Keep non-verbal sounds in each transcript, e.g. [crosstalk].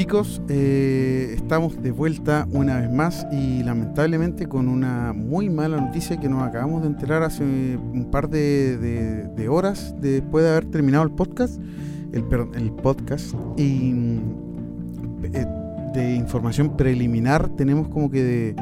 chicos, eh, estamos de vuelta una vez más y lamentablemente con una muy mala noticia que nos acabamos de enterar hace un par de, horas después de haber terminado el podcast, el, el podcast y eh, de información preliminar tenemos como que de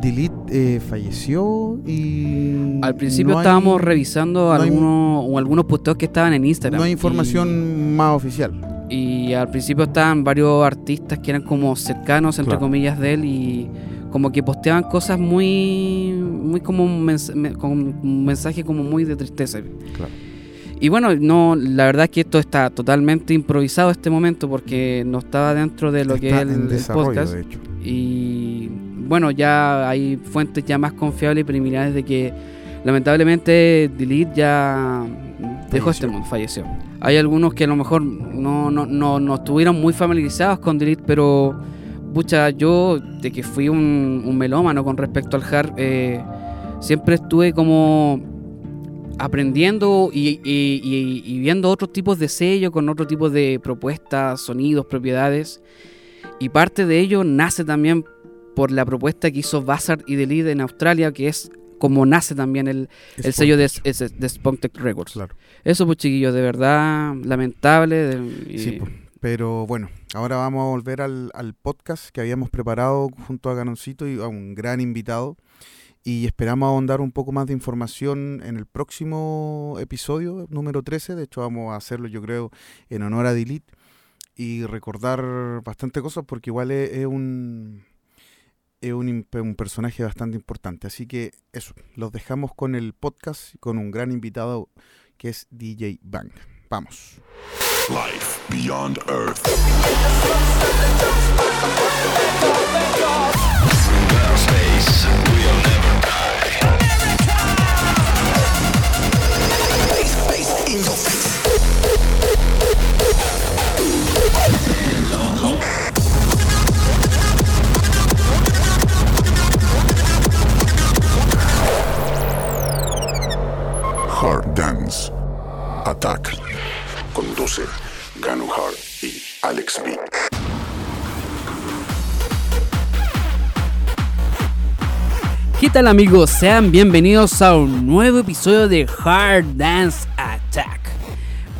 Delete eh, falleció y... Al principio estábamos revisando algunos, o algunos posteos que estaban en Instagram. No hay información más oficial. Y al principio estaban varios artistas que eran como cercanos, entre comillas, de él y como que posteaban cosas muy, muy como un, mensaje como muy de tristeza. Y bueno, no, la verdad es que esto está totalmente improvisado este momento porque no estaba dentro de lo que es el, podcast. Y bueno, ya hay fuentes ya más confiables y preliminares de que lamentablemente Delete ya dejó este mundo, falleció. Hay algunos que a lo mejor no, no, no, no estuvieron muy familiarizados con Delete, pero pucha, yo de que fui un, melómano con respecto al hard, eh, siempre estuve como aprendiendo y, viendo otros tipos de sellos, con otro tipo de propuestas, sonidos, propiedades. Y parte de ello nace también por la propuesta que hizo Bazaar y Delete en Australia, que es como nace también el, el sello de, de, de Records. Claro. Eso, pues chiquillos, de verdad, lamentable. Sí, pues, pero bueno, ahora vamos a volver al, al, podcast que habíamos preparado junto a Ganoncito y a un gran invitado. Y esperamos ahondar un poco más de información en el próximo episodio, número 13. De hecho, vamos a hacerlo, yo creo, en honor a Delete y recordar bastante cosas porque igual es un es un, un, personaje bastante importante. Así que eso, los dejamos con el podcast, con un gran invitado que es DJ Bang. Vamos. Life beyond Earth. Attack. Conduce Ganu Hard y Alex B. ¿Qué tal amigos? Sean bienvenidos a un nuevo episodio de Hard Dance Attack.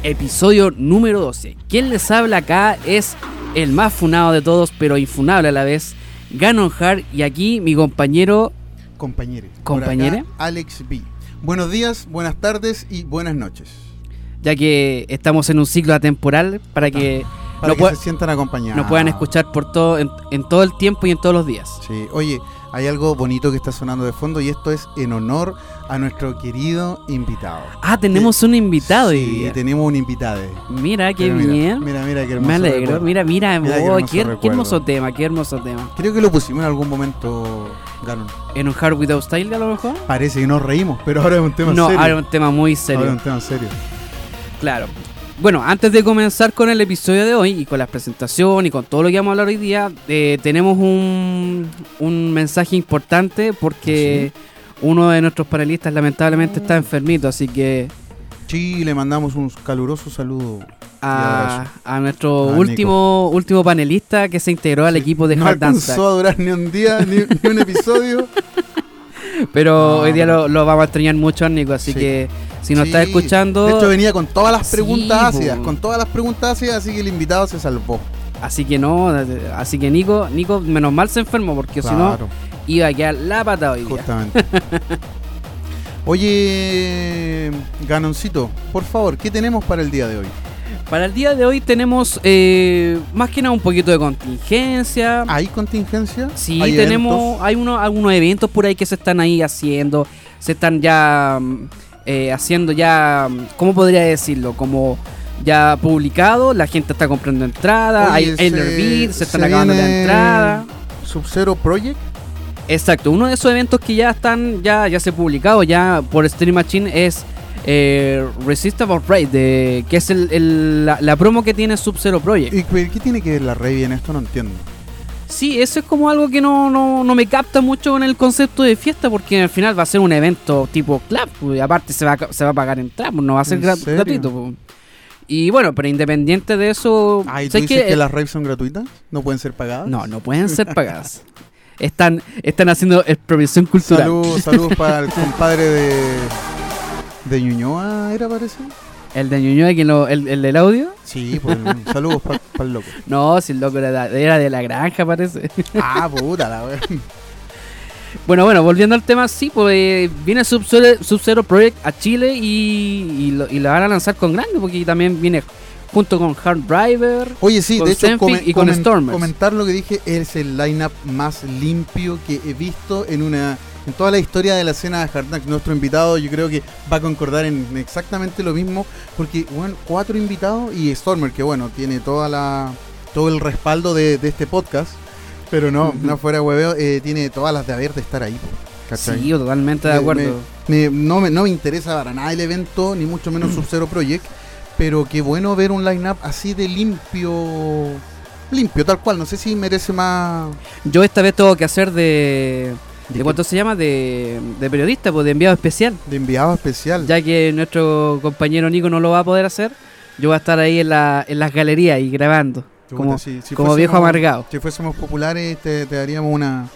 Episodio número 12. Quien les habla acá es el más funado de todos, pero infunable a la vez, Ganon Hard y aquí mi compañero... Compañere. Compañere. Alex B. Buenos días, buenas tardes y buenas noches. Ya que estamos en un ciclo atemporal para que, para que se sientan acompañados. Nos puedan escuchar por todo en, todo el tiempo y en todos los días. Sí, oye, hay algo bonito que está sonando de fondo y esto es en honor a nuestro querido invitado. Ah, tenemos un invitado. Sí, tenemos un invitado. Mira, qué bien. Mira, mira, qué hermoso. Me alegro. Mira, mira, oh, qué, hermoso tema, qué hermoso tema. Creo que lo pusimos en algún momento ¿En un Hard Without Style a lo mejor? Parece que nos reímos, pero ahora es un tema serio. No, ahora es un tema muy serio. Ahora es un tema serio. Claro. Bueno, antes de comenzar con el episodio de hoy y con la presentación y con todo lo que vamos a hablar hoy día, eh, tenemos un, un, mensaje importante porque uno de nuestros panelistas lamentablemente está enfermito, así que... Sí, le mandamos un caluroso saludo a, nuestro último último panelista que se integró al equipo de no Hard Dance. No a durar ni un día, ni, un episodio. [laughs] Pero hoy día lo, vamos a extrañar mucho, Nico, así que si nos está escuchando... De hecho venía con todas las preguntas ácidas, con todas las preguntas ácidas, así que el invitado se salvó. Así que no, así que Nico, Nico menos mal se enfermó, porque si no iba a quedar la patada hoy Justamente. [laughs] Oye, Ganoncito, por favor, ¿qué tenemos para el día de hoy? Para el día de hoy tenemos eh, más que nada un poquito de contingencia. ¿Hay contingencia? Sí, tenemos, hay unos, algunos eventos por ahí que se están ahí haciendo, se están ya eh, haciendo ya, ¿cómo podría decirlo? Como ya publicado, la gente está comprando entrada, hay se, se están acabando la entrada. Sub-Zero Project. Exacto, uno de esos eventos que ya están, ya, ya se ha publicado ya por Stream Machine es eh, Resistable de, que es el, la, promo que tiene Sub-Zero Project. ¿Y qué tiene que ver la Raid en esto? No entiendo. Sí, eso es como algo que no, no, me capta mucho con el concepto de fiesta, porque al final va a ser un evento tipo club, pues, y aparte se va, se va a pagar entrada, pues, no va a ser gratuito. Pues. Y bueno, pero independiente de eso. Ah, ¿y tú ¿sabes dices que las raves son gratuitas? ¿No pueden ser pagadas? No, no pueden ser pagadas. [laughs] están, están haciendo expropiación cultural. Saludos, saludos para el [laughs] compadre de. de Ñuñoa, ¿era parece? El de Ñuñoa, que lo- el, el del audio. Sí, pues [laughs] saludos para el loco. No, si el loco era, era de la granja, parece. Ah, puta la wea. Bueno, bueno, volviendo al tema, sí, pues eh, viene Sub-Zero Project a Chile y, y, lo, y la van a lanzar con grande, porque también viene junto con Hard Driver. Oye, sí, Con de hecho, y con Stormers. comentar lo que dije es el lineup más limpio que he visto en una en toda la historia de la escena de Hard Knocks. Nuestro invitado, yo creo que va a concordar en exactamente lo mismo, porque bueno, cuatro invitados y Stormer, que bueno, tiene toda la todo el respaldo de, de este podcast, pero no, no fuera hueveo, eh, tiene todas las de haber de estar ahí. Sí, totalmente de Me- acuerdo. Me- no, me, no me interesa para nada el evento, ni mucho menos Sub-Zero Project, pero qué bueno ver un line-up así de limpio. Limpio, tal cual. No sé si merece más. Yo esta vez tengo que hacer de... ¿De cuánto se llama? De, de periodista, pues de enviado especial. De enviado especial. Ya que nuestro compañero Nico no lo va a poder hacer, yo voy a estar ahí en, la, en las galerías y grabando. Como si- si como viejo amargado. Si fuésemos populares, te, te daríamos una,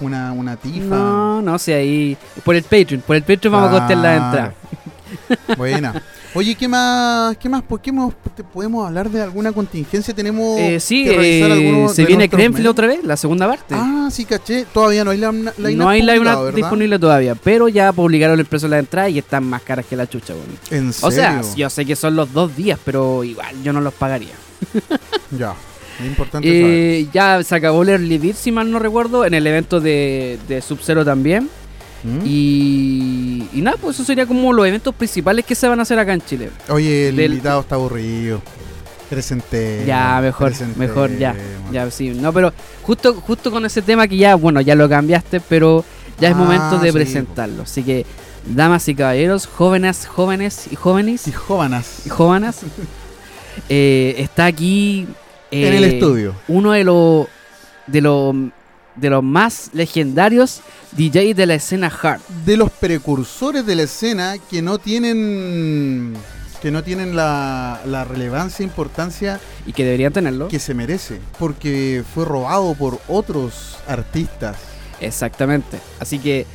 una, una tifa. No, no sé, ahí. Por el Patreon, por el Patreon vamos a costear la entrada. Buena. [laughs] Oye, ¿qué más? ¿Qué más? ¿Por qué hemos- te- podemos hablar de alguna contingencia? Tenemos Eh, sí, que revisar eh, se viene medios. otra vez, la segunda parte. Ah, sí, caché. Todavía no hay la, la no hay line disponible todavía, pero ya publicaron el precio de la entrada y están más caras que la chucha, weón. ¿En serio? O sea, yo sé que son los dos días, pero igual yo no los pagaría. [laughs] Ya. Es importante saber. Eh, ya se acabó el Early si mal no recuerdo, en el evento de, de Sub-Zero también. ¿Mm? Y, y nada, pues eso sería como los eventos principales que se van a hacer acá en Chile. Oye, el del- invitado está aburrido. Presente. Ya, mejor, mejor, ya. Ya, sí, no, pero justo, justo con ese tema que ya, bueno, ya lo cambiaste, pero ya es Ah, momento de sí, presentarlo. Así que, damas y caballeros, jóvenes, jóvenes y jóvenes Y jóvenes. y jóvenes, [laughs] eh, está aquí eh, En el estudio. uno de los de los de los más legendarios DJs de la escena hard. De los precursores de la escena que no tienen. Que no tienen la, la relevancia e importancia Y que deberían tenerlo. que se merece. Porque fue robado por otros artistas. Exactamente. Así que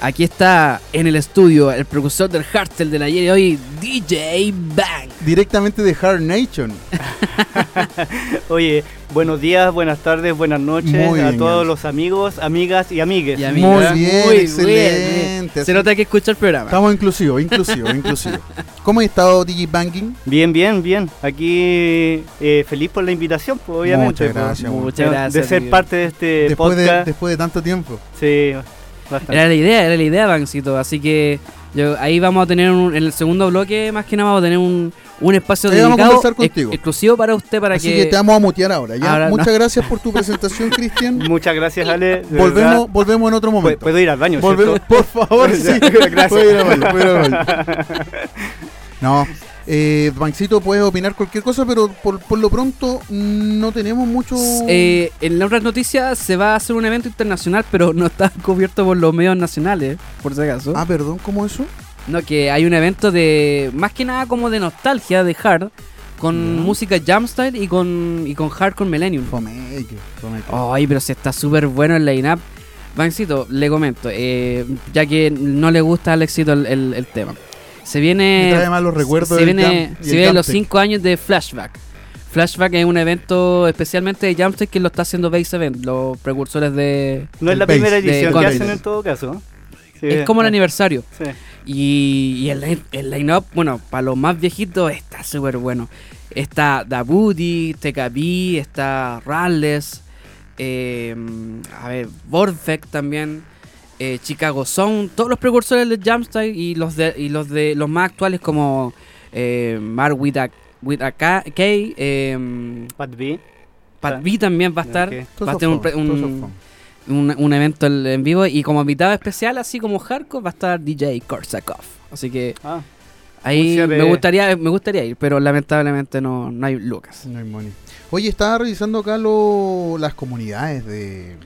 aquí está en el estudio el precursor del hardstyle de ayer y hoy, DJ Bang. Directamente de Hard Nation. [laughs] Oye, buenos días, buenas tardes, buenas noches Muy a bien, todos los amigos, amigas y amigues. Y Muy bien, Muy excelente. Se nota que escucha el programa. Estamos inclusivos, inclusivos, inclusivos. ¿Cómo ha estado DJ Banking? Bien, bien, bien. Aquí eh, feliz por la invitación, pues, obviamente. Muchas pues. gracias, bueno. Muchas De- gracias. De ser amigo. parte de este Después de, podcast. después de tanto tiempo. Sí, bastante. Era la idea, era la idea, Bancito. Así que yo- ahí vamos a tener un- en el segundo bloque, más que nada, vamos a tener un, un espacio Ahí vamos a dedicado ex- contigo. exclusivo para usted para Así que, que te vamos a mutear ahora. ¿ya? Ahora no. Muchas gracias por tu presentación, Cristian. [laughs] Muchas gracias, Ale. volvemos, verdad. volvemos en otro momento. Puedo ir al baño, Volvemos, [laughs] por favor, [laughs] sí. Gracias. Puedo ir al baño, puedo ir al baño. No, eh, Bancito, puedes opinar cualquier cosa, pero por, por lo pronto mm, no tenemos mucho. Eh, en las otras noticias se va a hacer un evento internacional, pero no está [laughs] cubierto por los medios nacionales, por si acaso. Ah, perdón, ¿cómo eso? No, que hay un evento de, más que nada como de nostalgia, de hard, con Ya. música jamstyle y con, y con hardcore millennium. Fomeque, fomeque. Ay, pero si está súper bueno el line-up. Bancito, le comento, eh, ya que no le gusta al éxito el, el- el tema. Se Me viene. trae recuerdos se viene, se vienen los Jamtech. 5 años de Flashback. Flashback es un evento especialmente de Jamstech que lo está haciendo Base Event, los precursores de. No es la primera edición que hacen en todo caso. Sí, es como el aniversario. sí. Y, y el, line- el line-up, bueno, para los más viejitos está súper bueno. Está Dabuti, TKB, está Rales, eh, a ver, Vorfek también, eh, Chicago Sound, todos los precursores de Jamstyle y los de y los de los más actuales como eh, Mark with a, with a K, K, eh, Pat B. Pat. B también va a estar, va a tener un, un, fun. un, un evento en vivo y como invitado especial, así como hardcore, va a estar DJ Korsakov. Así que Ah, Ahí me gustaría, me gustaría ir, pero lamentablemente no, no hay lucas. No hay money. Oye, estaba revisando acá lo- las comunidades de,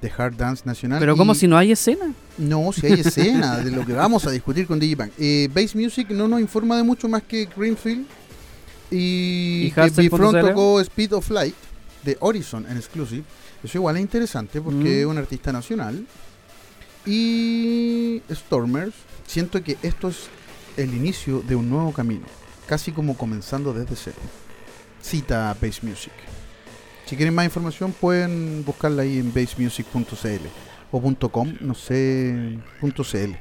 de Hard Dance Nacional. Pero como si no hay escena. No, si hay escena [laughs] de lo que vamos a discutir con Digibank. Eh, Bass Music no nos informa de mucho más que Greenfield. Y, ¿Y? Bifront tocó Speed of Light de Horizon en exclusive. Eso igual es interesante porque Mm. es un artista nacional. Y Stormers, siento que esto es el inicio de un nuevo camino, casi como comenzando desde cero. Cita Base Music. Si quieren más información pueden buscarla ahí en basemusic.cl o .com, no sé, .cl.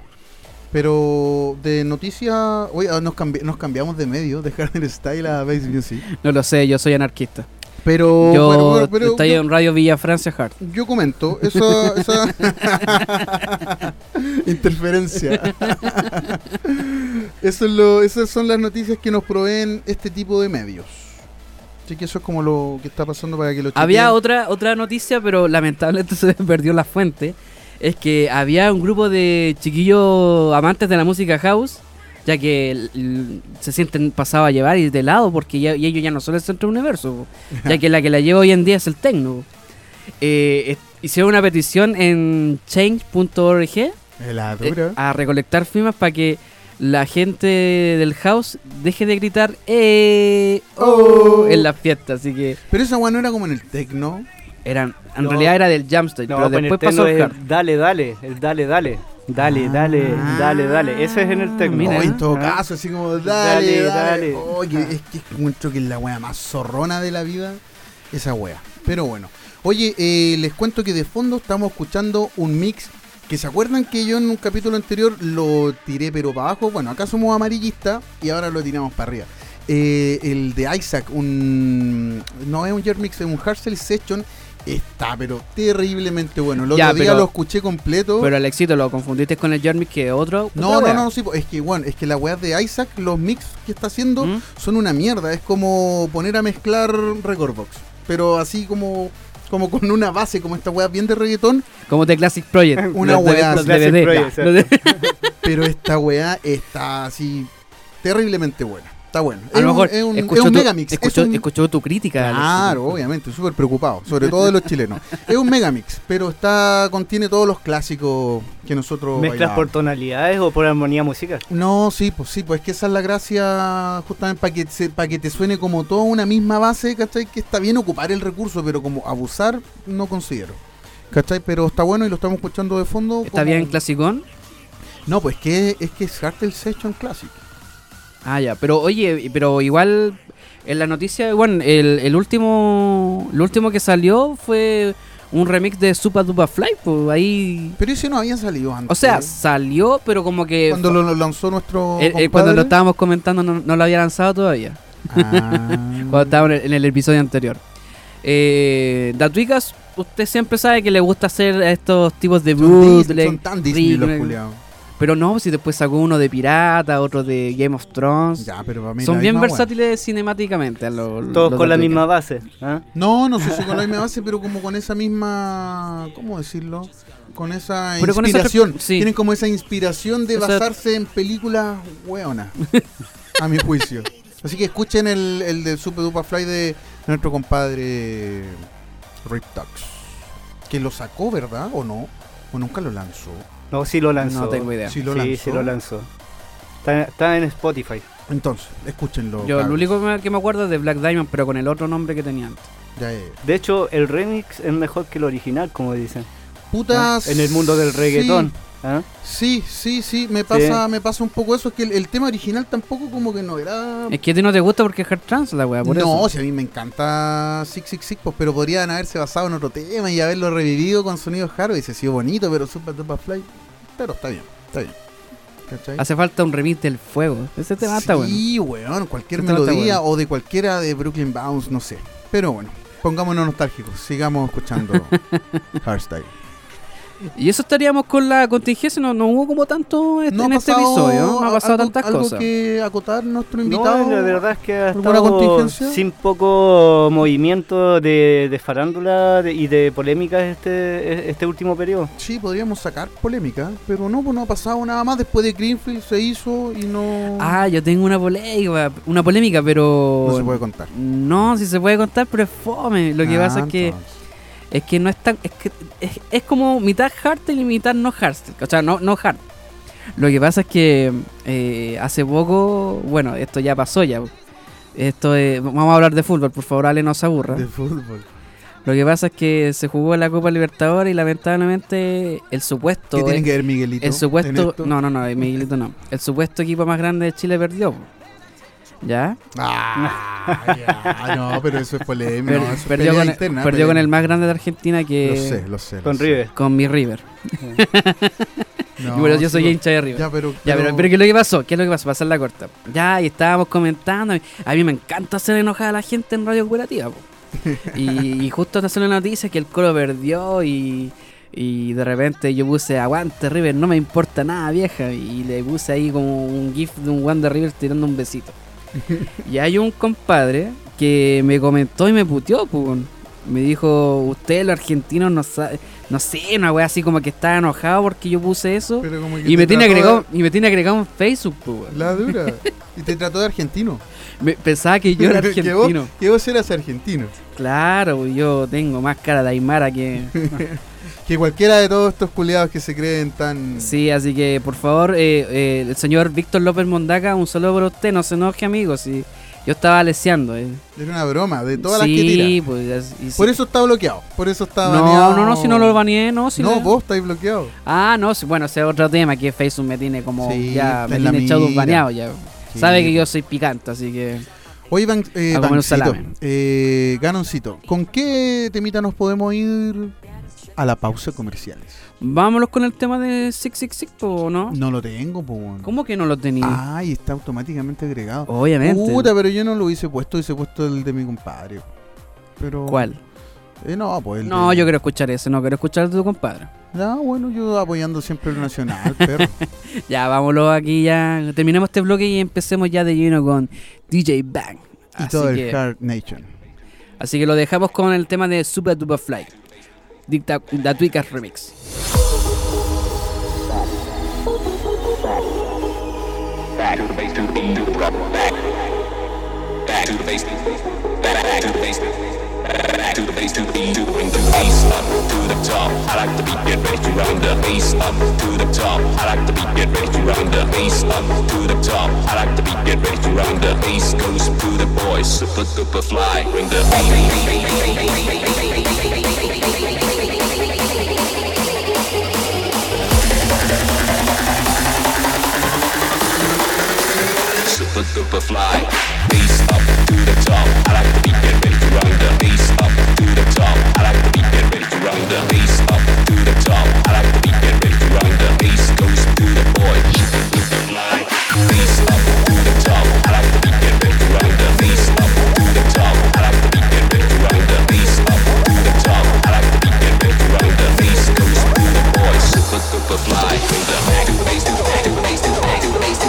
Pero de noticias, oye, ah, nos, cambi- nos cambiamos de medio, [laughs] de Harder Style a Base Music. No lo sé, yo soy anarquista. Pero, yo pero estoy yo, en Radio Villa Francia Hard. yo comento, esa, esa [laughs] interferencia. [laughs] Eso es lo, esas son las noticias que nos proveen este tipo de medios. Así que eso es como lo que está pasando para que lo Había otra otra noticia, pero lamentablemente [laughs] se perdió la fuente. Es que había un grupo de chiquillos amantes de la música house, ya que se sienten pasados a llevar y de lado, porque ya, y ellos ya no son el centro del universo, [laughs] ya que la que la lleva hoy en día es el techno. Eh, hicieron una petición en change.org eh, a recolectar firmas para que la gente del house deje de gritar eh, oh, Oh. en las fiestas. Así que Pero esa weá no era como en el techno. eran, en No. realidad era del Jamstoid, No, pero pues después pasó hard. el dale, dale, el dale, dale. Dale, Ah. dale, dale, dale. Eso es en el techno. Mira. No, en todo Ah. caso, así como dale, Dale, dale. dale. Oye, es que encuentro que es la wea más zorrona de la vida, esa wea. Pero bueno. Oye, eh, les cuento que de fondo estamos escuchando un mix que se acuerdan que yo en un capítulo anterior lo tiré pero para abajo. Bueno, acá somos amarillistas y ahora lo tiramos para arriba. Eh, el de Isaac, un no es un Yer Mix, es un Hardstyle Session. Está, pero terriblemente bueno. El otro Ya, día pero- lo escuché completo. Pero Alexito, lo confundiste con el Jeremy que otro. No, no, wea. no, sí, es que bueno, es que la weá de Isaac, los mix que está haciendo ¿Mm? son una mierda, es como poner a mezclar Recordbox, pero así como como con una base, como esta weá bien de reggaetón, Como The Classic Project. Una los. Project, Los de- pero esta weá está así terriblemente buena. Está bueno. A lo mejor es un, es un tu, megamix. es escuchó, un- escuchó tu crítica. Claro, obviamente, súper preocupado, sobre todo de los chilenos. Es un megamix, pero está contiene todos los clásicos que nosotros ¿Mezclas por tonalidades o por armonía musical? No, sí, pues sí, pues es que esa es la gracia justamente para que, se- para que te suene como toda una misma base, ¿cachai? Que está bien ocupar el recurso, pero como abusar no considero. ¿Cachai? Pero está bueno y lo estamos escuchando de fondo. ¿Está como- bien clasicón? No, pues que es que es Cartel Session Classic. Ah, ya. Pero oye, pero igual en la noticia, bueno, el, el último el último que salió fue un remix de Super Duper Fly, pues ahí... Pero ese no había salido antes. O sea, salió, pero como que... cuando lo, lo lanzó nuestro. eh, eh, cuando lo estábamos comentando no, no lo había lanzado todavía. Ah. [laughs] Cuando estábamos en el, en el episodio anterior. Eh, Datuicas, usted siempre sabe que le gusta hacer estos tipos de bootleg, son tan Disney los. Pero no, si después sacó uno de pirata, otro de Game of Thrones. Ya, pero para mí Son bien versátiles cinemáticamente. a lo- Todos con la misma base. ¿ah? No, no sé si con la misma base, pero como con esa misma. ¿Cómo decirlo? Con esa Pero con esa inspiración. sí. Tienen como esa inspiración de basarse en películas hueonas. a mi juicio. Así que escuchen el, el del Super Duper Fly de nuestro compadre Rip Tux. Que lo sacó, ¿verdad? ¿O no? ¿O nunca lo lanzó? No, sí lo lanzó. No tengo idea. Sí lo sí, lanzó. sí lo lanzó. Está, está en Spotify. Entonces, escúchenlo. Yo lo único que me, acuerdo es de Black Diamond, pero con el otro nombre que tenía antes. Ya, ya. De hecho, el remix es mejor que el original, como dicen. Putas. En el mundo del reggaetón. ¿Ah? Sí, sí, sí, me pasa, me pasa un poco eso, es que el, el tema original tampoco como que no era... Es que a ti no te gusta porque es hard trans la wea, por no, eso. si a mí me encanta Six Six Six, pues, pero podrían haberse basado en otro tema y haberlo revivido con sonidos hard, y se ha sido bonito, pero Super Duper Fly, pero está bien, está bien. ¿Cachai? Hace falta un remix del fuego. Ese tema está bueno. Sí, weón, cualquier está melodía bueno. o de cualquiera de Brooklyn Bounce, no sé. Pero bueno, pongámonos nostálgicos, sigamos escuchando [laughs] Hardstyle. Y eso estaríamos con la contingencia. No, no hubo como tanto este- No en este episodio. No ha pasado algo, tantas algo cosas. que acotar nuestro invitado. No, la verdad es que ha ¿Alguna estado sin poco movimiento de, de farándula de- y de polémicas este, este último periodo. Sí, podríamos sacar polémica, pero no, pues no ha pasado nada más. Después de Greenfield se hizo y no, Ah, yo tengo una polémica, una polémica, pero no se puede contar. no, si se puede contar, pero es fome. Lo que Ah, pasa es que entonces. Es que no es tan es que es, es como mitad hardstyle y mitad no hardstyle, o sea, no no hard. Lo que pasa es que eh, hace poco, bueno, esto ya pasó ya. Esto es, vamos a hablar de fútbol, por favor, Ale, no se aburra. De fútbol. Lo que pasa es que se jugó la Copa Libertadores y lamentablemente el supuesto. ¿Qué tiene eh, que ver Miguelito? el supuesto. esto? No, no, no, Miguelito no. El supuesto equipo más grande de Chile perdió. ¿Ya? Ah, ya, no, pero eso es polémico. Per- no, eso es perdió con, interna, perdió pelea- con el más grande de Argentina que. Lo sé, lo sé. lo Con sé. River. Con mi River. [laughs] No, Y bueno, yo soy hincha de River. Ya, pero. Ya, pero, pero ¿qué es lo que pasó? ¿Qué es lo que pasó? Hacer la corta. Ya, y estábamos comentando. A mí me encanta hacer enojar a la gente en radio cooperativa. po. [laughs] Y, y justo sale la noticia que el Colo perdió y, y de repente yo puse aguante River, no me importa nada vieja. Y le puse ahí como un gif de un One de River tirando un besito. Y hay un compadre que me comentó y me puteó, pues. Me dijo, usted los argentinos no sabe, no sé, una wea así como que estaba enojado porque yo puse eso. pero como que Y me, tiene agregado, y me tiene agregado en Facebook, pues. La dura. [laughs] Y te trató de argentino. Me- pensaba que yo era [laughs] que, vos, argentino. que vos eras argentino. Claro, yo tengo más cara de Aymara que... [laughs] Que cualquiera de todos estos culiados que se creen tan. Sí, así que por favor, eh, eh, el señor Víctor López Mondaca, un saludo por usted, no se enoje, amigo, si yo estaba leseando. Eh. Era una broma de todas sí, las que tira. pues... y sí. Por eso está bloqueado. Por eso está No, baneado. no, no, si no lo baneé, no, si no, le- vos estáis bloqueado. Ah, no, sí, bueno, ese es otro tema que Facebook me tiene como Sí, ya, me tiene echado un baneado ya. Sabe que yo soy picante, así que... Oye, Ban eh, A comer un Bancito, eh, Ganoncito, ¿con qué temita nos podemos ir a la pausa comerciales? Vámonos con el tema de Six Six Six, ¿o no? No lo tengo, bueno. ¿Cómo que no lo tenía? Ay, está automáticamente agregado. Obviamente. Puta, pero yo no lo hubiese puesto, hubiese puesto el de mi compadre. Pero, ¿Cuál? Eh, no, pues el No, de- yo quiero escuchar ese, no quiero escuchar el de tu compadre. Ah, bueno, yo apoyando siempre el nacional, perro. [laughs] Ya, vámonos aquí ya. Terminemos este bloque y empecemos ya de lleno con DJ Bang. y Así todo el que, Hard Nation. así que lo dejamos con el tema de Super Duper Fly. Dicta Da Tweakers Remix. Back to the base, to the beat, to the drop. Back. Back to the base. Back, back to the base. Back, back to the base, to the beat, to bring the bass up to the top. I like the beat, get ready to round the bass up to the top. I like the beat, get ready to round the bass up to the top. I like the beat, get ready to round the bass goes to the boys, super fly. Bring the super fly. Bass up to the top. I like the beat, get ready to round the bass up to the top. I like the beat, get ready to round the bass up to the top. I like the beat, get ready to round the bass goes to the boy. Super duper fly. Bass up to the top. I like the beat, get ready to round the bass up to the top. I like the beat, get ready to round the bass up to the top. I like the beat, get ready to round the bass goes to the boy. Super duper fly. Bring the back to the bass to the to the bass to the to bass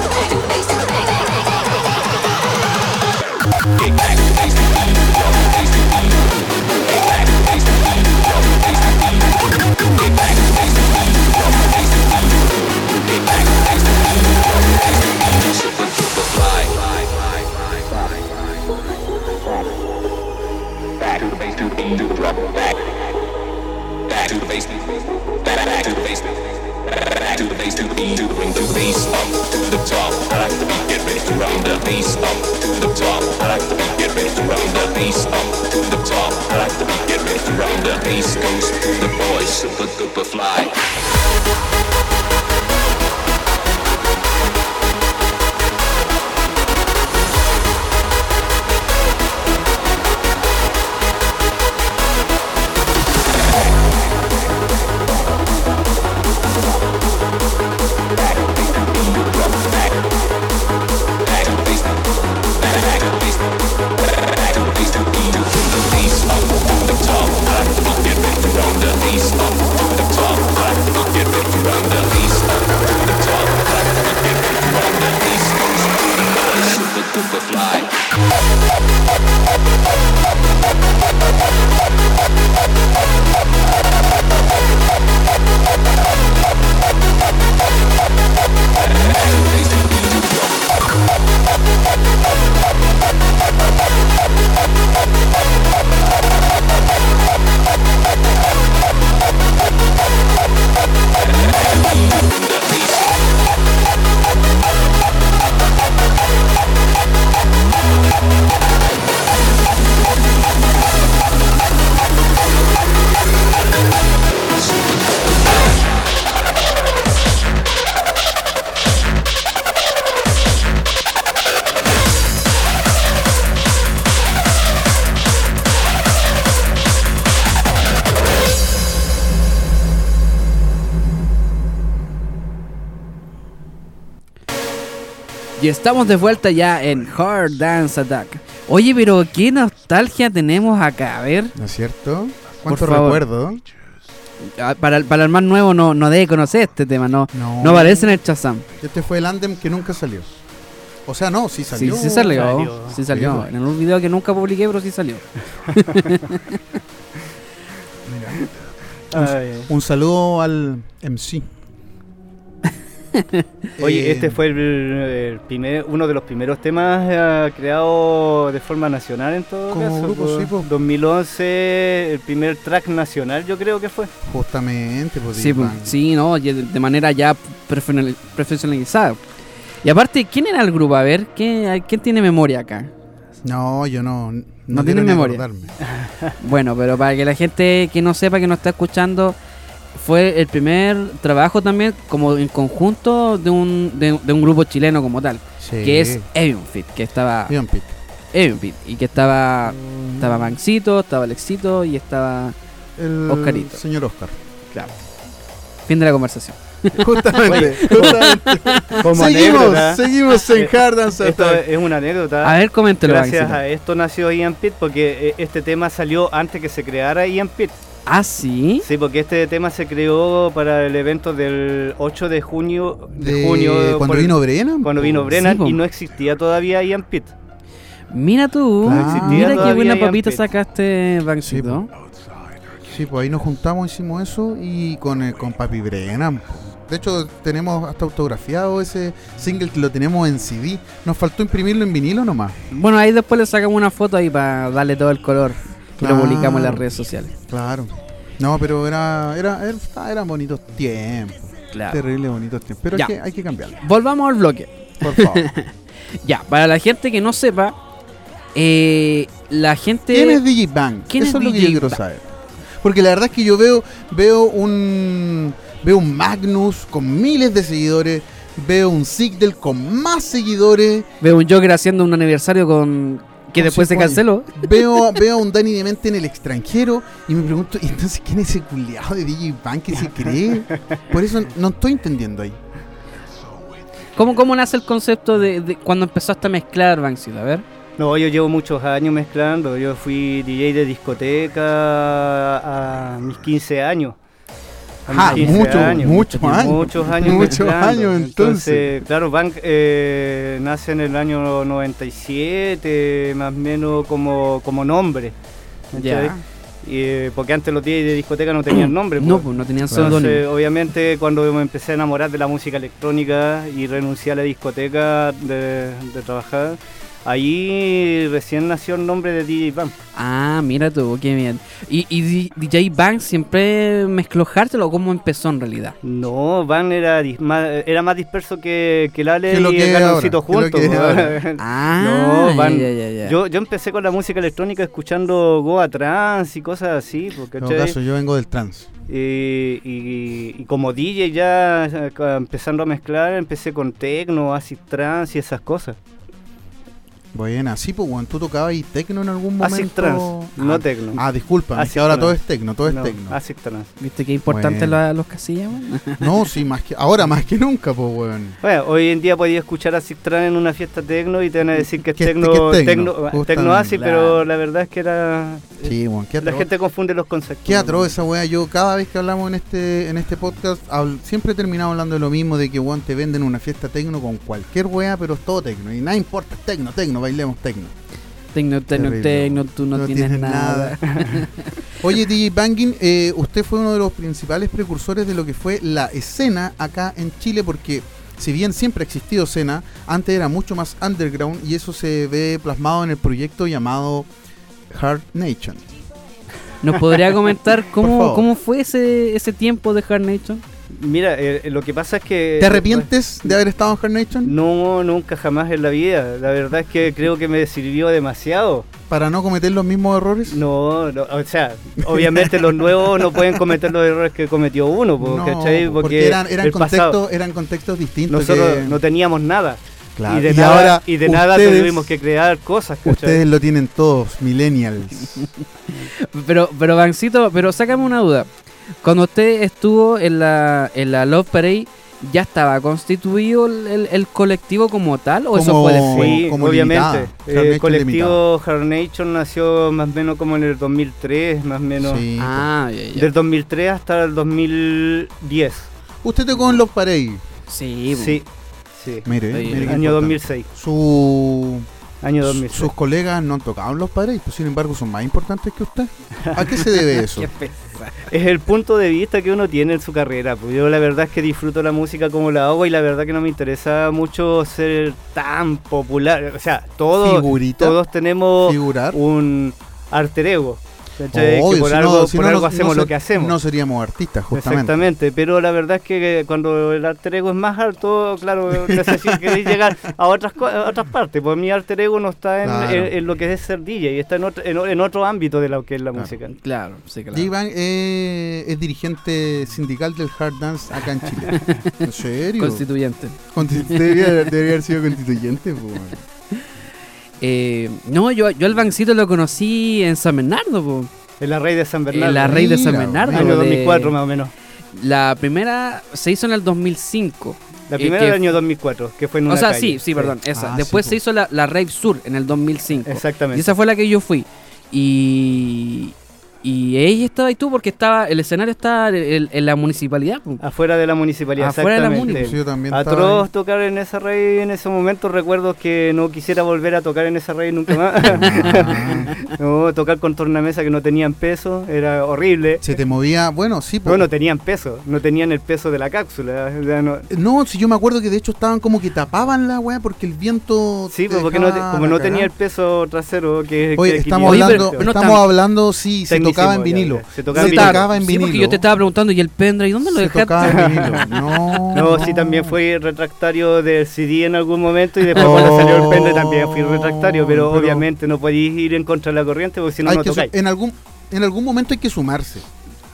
to the bass to the beat, to the drop. Back. Back to the bass. Back back to the bass. Back to the bass to the beat to bring the bass up to the top. I like the beat, get ready to round the bass up to the top. I like the beat, get ready to round the bass up to the top. I like the beat, get ready to round the bass goes to the boys, super duper fly. Estamos de vuelta ya en Hard Dance Attack. Oye, pero qué nostalgia tenemos acá, a ver. ¿No es cierto? ¿Cuánto recuerdo? Ah, Para, el- para el más nuevo no, no debe conocer este tema, no, No. no aparece en el Shazam. Este fue el Andem que nunca salió. O sea, no, sí salió. Sí, sí salió, salió. sí salió. Sí. En un video que nunca publiqué, pero sí salió. [laughs] Ay, Un saludo al MC. [laughs] Oye, Eh, este fue el, el primer, uno de los primeros temas eh, creados de forma nacional en todo Como caso. grupo, po. sí, po. 2011, el primer track nacional yo creo que fue. Justamente, pues, Sí, pues, sí, no, de, de manera ya profesional- profesionalizada. Y aparte, ¿quién era el grupo? A ver, ¿quién, quién tiene memoria acá? No, yo no. No, No ni memoria. acordarme. [laughs] Bueno, pero para que la gente que no sepa, que no está escuchando, fue el primer trabajo también como en conjunto de un, de, de un grupo chileno como tal, Sí. que es Evian Fit, que estaba Bien, Pete. Evian Fit, y que estaba estaba Maxito, estaba Alexito y estaba El Oscarito. señor Oscar. claro. Fin de la conversación. [laughs] Justamente. [laughs] justamente. Como seguimos, anécdota, seguimos en Hard Dance esto es una anécdota. A ver, coméntelo. Gracias Maxito. a esto nació Ian Pitt porque eh, este tema salió antes que se creara Ian Pitt. Ah, sí. Sí, porque este tema se creó para el evento del 8 de junio. De, De- junio cuando por- vino Brennan. cuando vino Brennan y no existía todavía Ian Pitt. Mira tú. Claro. existía Mira qué buena Ian papita Pitt. sacaste, Maxito. Sí, pues ahí nos juntamos, hicimos eso y con, el- con Papi Brennan. De hecho, tenemos hasta autografiado ese single que lo tenemos en CD. Nos faltó imprimirlo en vinilo nomás. Bueno, ahí después le sacamos una foto ahí para darle todo el color. Claro. lo publicamos en las redes sociales. Claro. No, pero era, era, era, eran bonitos tiempos. Claro. Terrible bonitos tiempos. Pero Ya. hay que, hay que cambiarlo. Volvamos al bloque. Por favor. [laughs] Ya, para la gente que no sepa, eh, la gente... ¿Quién es DJ Bang? ¿Quién Eso es lo que yo quiero saber. Porque la verdad es que yo veo, veo un veo un Magnus con miles de seguidores, veo un Sigdel con más seguidores, Veo un Joker haciendo un aniversario con... Que después se canceló. veo, veo a un Danny Demente en el extranjero y me pregunto, ¿y entonces quién es ese culiado de DJ Bang que se cree? Por eso no estoy entendiendo ahí. ¿Cómo, cómo nace el concepto de, de cuando empezaste a mezclar, Banksy? A ver. No, yo llevo muchos años mezclando. Yo fui DJ de discoteca a mis 15 años. Ah, 15 mucho, años. muchos años. Muchos años. Muchos años, entonces. Claro, Bank eh, nace en el año 97, más o menos como, como nombre. Ya. Y, eh, porque antes los DJs de discoteca no tenían nombre. No, pues. pues no tenían. Entonces, obviamente, cuando me empecé a enamorar de la música electrónica y renuncié a la discoteca de, de trabajar, ahí recién nació el nombre de DJ Bam. Ah, mira tú, qué bien. ¿Y, DJ Banks siempre mezcló hardstyle o cómo empezó en realidad? No, Van era, más, era más disperso que, que el Ale Que lo y que el Galoncito ahora, que lo juntos. [laughs] ¿no? Ah, No, Van- ya, ya, ya. Yo, yo empecé con la música electrónica escuchando Goa Trans y cosas así, porque En todo caso, yo vengo del trance. Y, y- y como DJ ya empezando a mezclar, empecé con techno, acid trance y esas cosas. Buena, sí, pues, weón, tú tocabas ahí tecno en algún momento. Acid trance, no ah, techno. Ah, disculpa, es que ahora todo es tecno, todo es No, tecno. acid trance. ¿Viste qué importante Bueno. la- los casillas, weón? [laughs] No, sí, más que ahora más que nunca, pues, weón. Bueno, hoy en día podías escuchar acid trance en una fiesta techno y te van a decir que es techno, que acid, Claro. pero la verdad es que era... Sí, weón, qué La atroz. gente confunde los conceptos. Qué atroz esa weá. Yo cada vez que hablamos en este en este podcast siempre terminamos hablando de lo mismo, de que weón te venden una fiesta tecno con cualquier weá, pero es todo tecno. Y nada importa, es tecno, tecno, bailemos tecno. Tecno, tecno, tecno, tú no, tienes, nada. [laughs] Oye, DJ Bangin, eh, usted fue uno de los principales precursores de lo que fue la escena acá en Chile, porque si bien siempre ha existido escena, antes era mucho más underground y eso se ve plasmado en el proyecto llamado Hard Nation. ¿Nos podría comentar [laughs] cómo, cómo fue ese, ese tiempo de Hard Nation? Mira, eh, lo que pasa es que... ¿Te arrepientes de haber estado en Hard Nation? No, nunca jamás en la vida. La verdad es que creo que me sirvió demasiado. ¿Para no cometer los mismos errores? No, no, o sea, obviamente los nuevos no pueden cometer los errores que cometió uno, po, No, ¿cachai? porque, eran, eran, el pasado, contextos, eran contextos distintos. nosotros que- no teníamos nada. Claro. Y de Y nada, ahora y de nada tuvimos que crear cosas, ¿cachai? Ustedes lo tienen todos, millennials. [laughs] Pero, pero Bancito, pero sácame una duda. Cuando usted estuvo en la, en la Love Parade, ¿ya estaba constituido el, el- el colectivo como tal o eso? Sí, como obviamente. Eh, el Nation colectivo Hard Nation nació más o menos como en el 2003, más o menos. Sí, Ah, ya, ya. Del 2003 hasta el 2010. Usted tocó en los Parey. Sí, po. Sí, sí. Mire, Ahí, mire Año importante. 2006. Su, Año su- 2006. sus colegas no han tocado en los Parey, pues sin embargo son más importantes que usted. ¿A qué se debe [laughs] eso? [laughs] Es el punto de vista que uno tiene en su carrera. Pues yo la verdad es que disfruto la música como la hago y la verdad que no me interesa mucho ser tan popular. O sea, todos, Figurita, todos tenemos figurar. un alter ego. ¿Cachai? que Obvio, por si no- algo, si por no, algo no- hacemos no lo que hacemos. No seríamos artistas, justamente. Exactamente, pero la verdad es que cuando el alter ego es más alto, claro, necesito [laughs] queréis llegar a otras a otras partes, pues mi alter ego no está en, Claro. en- en lo que es ser DJ, está en otro, en, otro ámbito de lo que es la Claro. música. Claro, sí, claro. J-Bang eh, es dirigente sindical del hard dance acá en Chile. [laughs] ¿En serio? Constituyente. Consti- debería, debería haber sido constituyente. pues. Eh, no, yo, yo al Bancito lo conocí en San Bernardo, po. En la Rey de San En Bernardo. la Rey de San Mira, Bernardo. año de- 2004 más o menos. La primera se hizo en el 2005. La Eh, primera que- del año 2004, que fue en una O sea, calle. sí, sí, perdón, esa. Ah, Después sí, se hizo la, la Rave Sur en el 2005. Exactamente. Y esa fue la que yo fui. Y. Y ella estaba ahí tú porque estaba. El escenario estaba en, en la municipalidad. Afuera de la municipalidad, Afuera de la exactamente. muni, Pues yo también Atroz ahí. tocar en esa rey en ese momento. Recuerdo que no quisiera volver a tocar en esa rey nunca más. [laughs] No, tocar con tornamesa que no tenían peso, era horrible. se te movía, bueno, sí. pues. No, no tenían peso, no tenían el peso de la cápsula. o sea, no- No, si yo me acuerdo que de hecho estaban como que tapaban la weá porque el viento. sí, pues porque no te- como la no tenía el peso trasero que Oye, que estamos Oye, hablando, pero- pero no estamos hablando, sí, Tecnicismo, tocaba en vinilo. ya, se tocaba en Se vinilo. tocaba en Sí, porque vinilo. yo te estaba preguntando, ¿y el pendrive? ¿Dónde lo Se dejaste? tocaba en vinilo. [laughs] No, No, sí, también fui retractario del CD en algún momento y después cuando salió el pendre también fui retractario, pero, Pero- obviamente no podéis ir en contra de la corriente porque si no, no tocáis. en algún en algún momento hay que sumarse.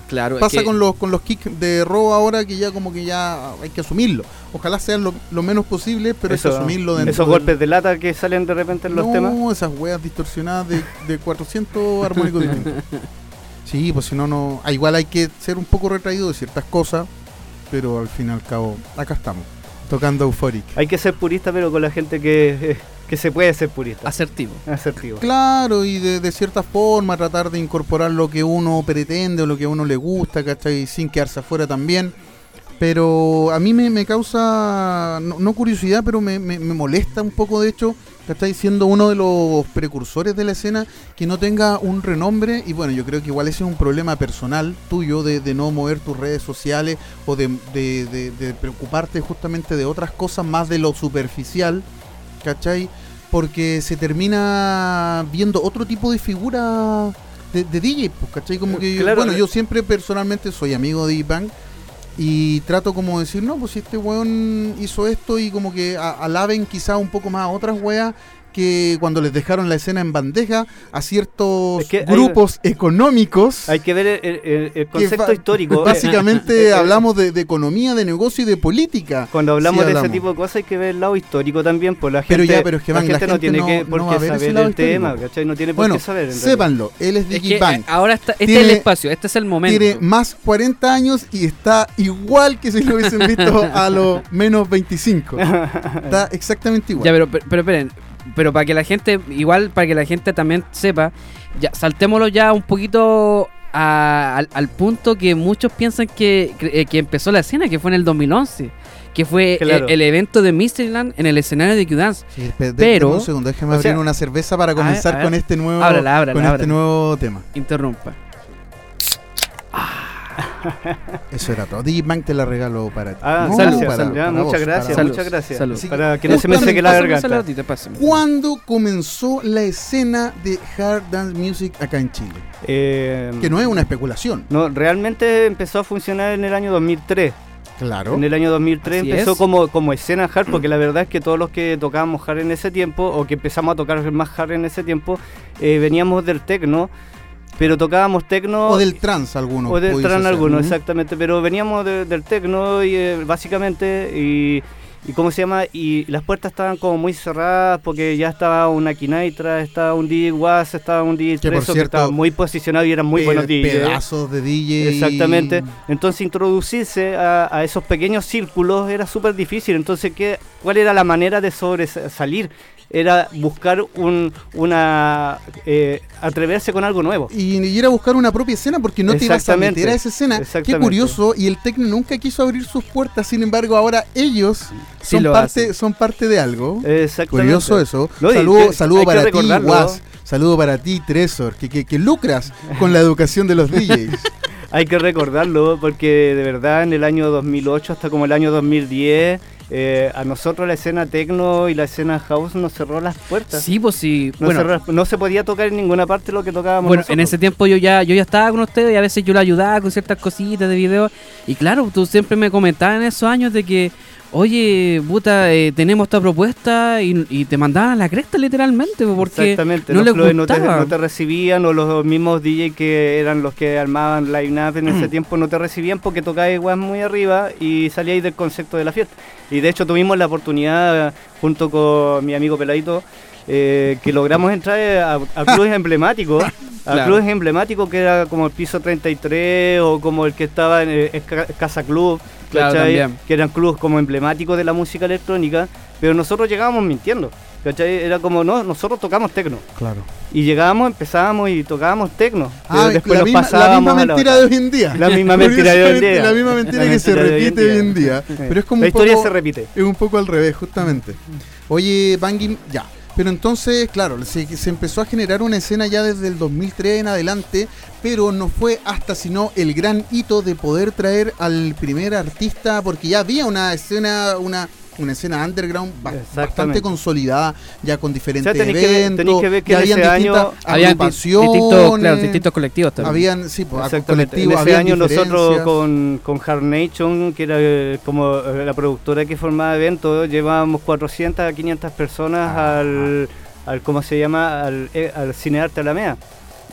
Claro, es Pasa que- con los con los kicks de robo ahora que ya como que ya hay que asumirlo. Ojalá sean lo, lo menos posible, pero hay que Eso- asumirlo dentro Esos del- golpes de lata que salen de repente en los no, temas. esas weas distorsionadas de, de 400 armónicos distintos. [laughs] Sí, pues si no, no. ah, igual hay que ser un poco retraído de ciertas cosas, pero al fin y al cabo, acá estamos, tocando Euphoric. Hay que ser purista, pero con la gente que, [laughs] que se puede ser purista. Asertivo. Asertivo. Claro, y de, de cierta forma tratar de incorporar lo que uno pretende o lo que a uno le gusta, ¿cachai? Sin quedarse afuera también. Pero a mí me, me causa, no, no curiosidad, pero me, me- me molesta un poco, de hecho, ¿cachai? Siendo uno de los precursores de la escena, que no tenga un renombre. Y bueno, yo creo que igual ese es un problema personal tuyo de, de no mover tus redes sociales o de, de- de- de preocuparte justamente de otras cosas más de lo superficial, ¿cachai? Porque se termina viendo otro tipo de figura de, DJ, pues, ¿cachai? Como que, Claro, bueno, eh. yo siempre personalmente soy amigo de Iván y trato como de decir, no, pues si este weón hizo esto y como que alaben quizá un poco más a otras weas que cuando les dejaron la escena en bandeja a ciertos Es que hay- grupos económicos. Hay que ver el, el- el concepto histórico. [laughs] Básicamente [laughs] hablamos de, de economía, de negocio y de política. Cuando hablamos Sí, de ese tipo de cosas hay que ver el lado histórico también, pues la Pero gente, ya, pero es que, la man, la gente no gente tiene no- que por no a qué saber el tema, histórico. ¿cachai? No tiene por Bueno, qué saber. en realidad. sépanlo, él es Es Dicky que ahora está, este Tiene- es el espacio, este es el momento. Tiene más 40 años y está igual que si lo hubiesen visto [laughs] a los menos 25. Está exactamente igual. Ya, pero, pero, pero esperen, pero para que la gente, igual para que la gente también sepa, ya saltémoslo ya un poquito a- al, al punto que muchos piensan que, que, que empezó la escena, que fue en el 2011, que fue Claro. el, el evento de Mysteryland en el escenario de Q-Dance. Sí, Pero- un segundo, déjame abrir sea, una cerveza para ver, comenzar a ver. con este nuevo Ábrala, ábrala, con este ábrala. nuevo tema. Interrumpa. Eso era todo. Digibank te la regalo para ti. Ah, No, salud, para- salud, ya, para muchas vos, gracias, para muchas gracias. Así Para que no se me seque la garganta. ¿Cuándo comenzó la escena de Hard Dance Music acá en Chile? Eh, Que no es una especulación. no, realmente empezó a funcionar en el año 2003. Claro. En el año 2003 Así empezó es. como, como escena hard, porque la verdad es que todos los que tocábamos hard en ese tiempo, o que empezamos a tocar más hard en ese tiempo, eh, veníamos del techno, pero tocábamos techno... O del trans algunos. O del pudiese tran ser. algunos, exactamente. Pero veníamos de- del techno y, eh, básicamente y, y cómo se llama y las puertas estaban como muy cerradas porque ya estaba una Kinaitra, estaba un DJ Was, estaba un DJ Que, Treso que estaba muy posicionado y eran muy buenos DJs. Pedazos de DJ. Exactamente. Entonces introducirse a, a esos pequeños círculos era súper difícil. Entonces, ¿qué, ¿cuál era la manera de sobresalir? Era buscar un, una... eh, atreverse con algo nuevo. Y, y ir a buscar una propia escena porque no te ibas a meter a esa escena. Qué curioso. Y el Tecno nunca quiso abrir sus puertas. Sin embargo, ahora ellos Sí son, parte, hacen. son parte de algo. Exactamente. Curioso eso. Saludo saludo para ti. Was. Saludo para ti, Tresor, que, que, que lucras con la educación de los [laughs] DJs. Hay que recordarlo porque de verdad en el año 2008 hasta como el año 2010 eh, a nosotros la escena techno y la escena house nos cerró las puertas. Sí, pues sí. No, bueno, cerró- no se podía tocar en ninguna parte lo que tocábamos Bueno, nosotros. en ese tiempo yo ya, yo ya estaba con ustedes y a veces yo le ayudaba con ciertas cositas de video. Y claro, tú siempre me comentabas en esos años de que, oye, puta, eh, tenemos esta propuesta y, y te mandaban a la cresta literalmente, porque Exactamente, no los les clubes no te, no te recibían o los mismos DJ que eran los que armaban line-up en ese tiempo no te recibían porque tocabas igual muy arriba y salíais del concepto de la fiesta. Y de hecho tuvimos la oportunidad junto con mi amigo Peladito eh, que logramos entrar a, a clubes [laughs] emblemáticos, a Claro. clubes emblemáticos que era como el piso 33 o como el que estaba en eh, Esca- Casa Club, Claro, que eran clubes como emblemáticos de la música electrónica, pero nosotros llegábamos mintiendo. ¿cachai? Era como, no, nosotros tocamos tecno. Claro. Y llegábamos, empezábamos y tocábamos tecno. Ah, después la, nos misma, la pasábamos misma a la mentira de hoy en día. La misma [laughs] mentira de hoy en día. La misma mentira La que se hoy en repite hoy en día. Sí. Pero es como la un historia poco- se repite. Es un poco al revés, justamente. Oye, Bangin, ya. Pero entonces, claro, se, empezó a generar una escena ya desde el 2003 en adelante, pero no fue hasta sino el gran hito de poder traer al primer artista, porque ya había una escena, una, una escena underground ba- bastante consolidada, ya con diferentes tenéis que ver- eventos, tenéis que ver que ya en habían ese distintas año agrupaciones, distintos, claro, distintos colectivos también. habían, sí, pues. En ese año nosotros con, con Hard Nation, que era eh, como eh, la productora que formaba eventos, llevábamos 400 a 500 personas Ah. al, al, ¿cómo se llama? Al, eh, al Cinearte Alameda.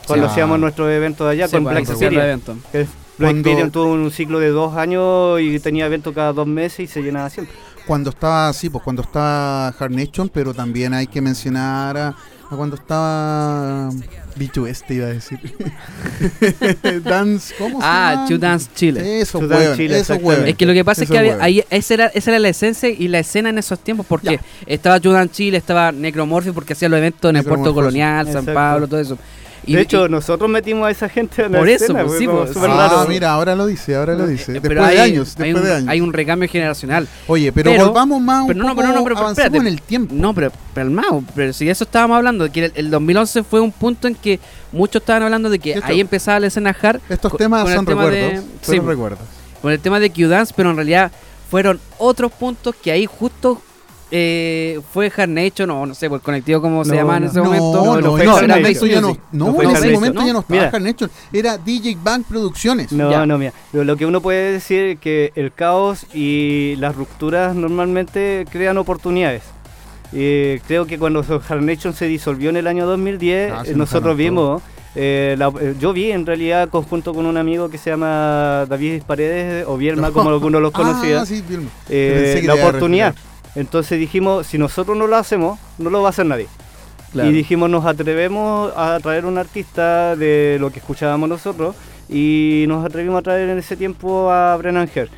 Cuando Sí. hacíamos nuestros eventos allá Sí, con pues, Black ahí se cierra el Experience. evento. que Black Cuando- tuvo un ciclo de dos años y tenía eventos cada dos meses y se llenaba siempre. Cuando estaba sí pues cuando estaba Hard Nation pero también hay que mencionar a, a cuando estaba bicho este iba a decir [laughs] Dance ¿cómo se Ah? To Dance Chile. eso To Dance Chile, eso. Es que lo que pasa es que había- ahí, esa, era, esa era la esencia y la escena en esos tiempos, porque Ya. estaba Judan Chile, estaba Necromorphy, porque hacía los eventos en el Puerto. Colonial, San Exacto. Pablo, todo eso. Y- de hecho, y- nosotros metimos a esa gente a la Por eso, escena, pues, sí, pues, ah, mira, ahora lo dice, ahora lo dice. Después pero de años, hay después un, de años. Hay un recambio generacional. Oye, pero, pero- volvamos más un pero no, no, poco, pero no, pero espérate. en el tiempo. No, pero, pero Almao, pero si de eso estábamos hablando, que el, el 2011 fue un punto en que muchos estaban hablando de que De hecho, ahí empezaba la escena hard Estos con- temas con son tema de- recuerdos, sí, son recuerdos. con el tema de Q-Dance, pero en realidad fueron otros puntos que ahí justo eh, fue Hard Nation, o no sé, por el colectivo como se No, llamaba en no. ese No, momento. no, no en ese momento ya no, no, No fue en Hard ese Nation, momento ¿no? ya no estaba Mira. Hard Nation, era DJ Bank Producciones. No, Ya. no, mira. Lo, lo que uno puede decir es que el caos y las rupturas normalmente crean oportunidades. Eh, creo que cuando [laughs] Hard Nation se disolvió en el año 2010, Ah, se eh, nosotros vimos, eh, la- yo vi en realidad conjunto con un amigo que se llama David Paredes, o Vierma, como algunos los [laughs] conocía, Ah, sí, eh, que la oportunidad. Entonces dijimos, si nosotros no lo hacemos, no lo va a hacer nadie. Claro. Y dijimos, nos atrevemos a traer un artista de lo que escuchábamos nosotros y nos atrevimos a traer en ese tiempo a Brennan Herr.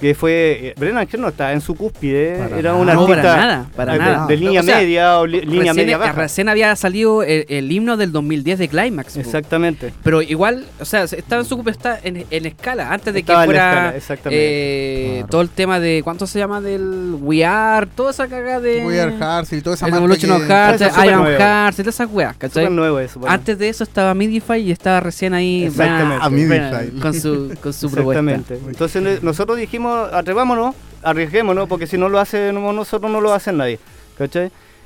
Que fue. eh, Brennan no estaba en su cúspide, Para era nada. un No, artista para nada, para de, nada. de línea O sea, media o li- línea recién, media baja. recién había salido el, el himno del 2010 de Climax. po. Exactamente. Pero igual, o sea, estaba en su está en, en escala, antes de Estaba que fuera escala, exactamente. eh, Claro. todo el tema de, ¿cuánto se llama? Del We Are, toda esa cagada de... We Are Hearts y toda esa Evolution of Hearts, Iron. Hearts, y todas esas weas, ¿cachai? Nuevo eso. bueno. Antes de eso estaba Midify y estaba recién ahí Exactamente. A Midify. Brennan con su, con su [laughs] propuesta. Exactamente. Entonces nosotros dijimos, atrevámonos, arriesguémonos, porque si no lo hacemos nosotros, no lo hace nadie.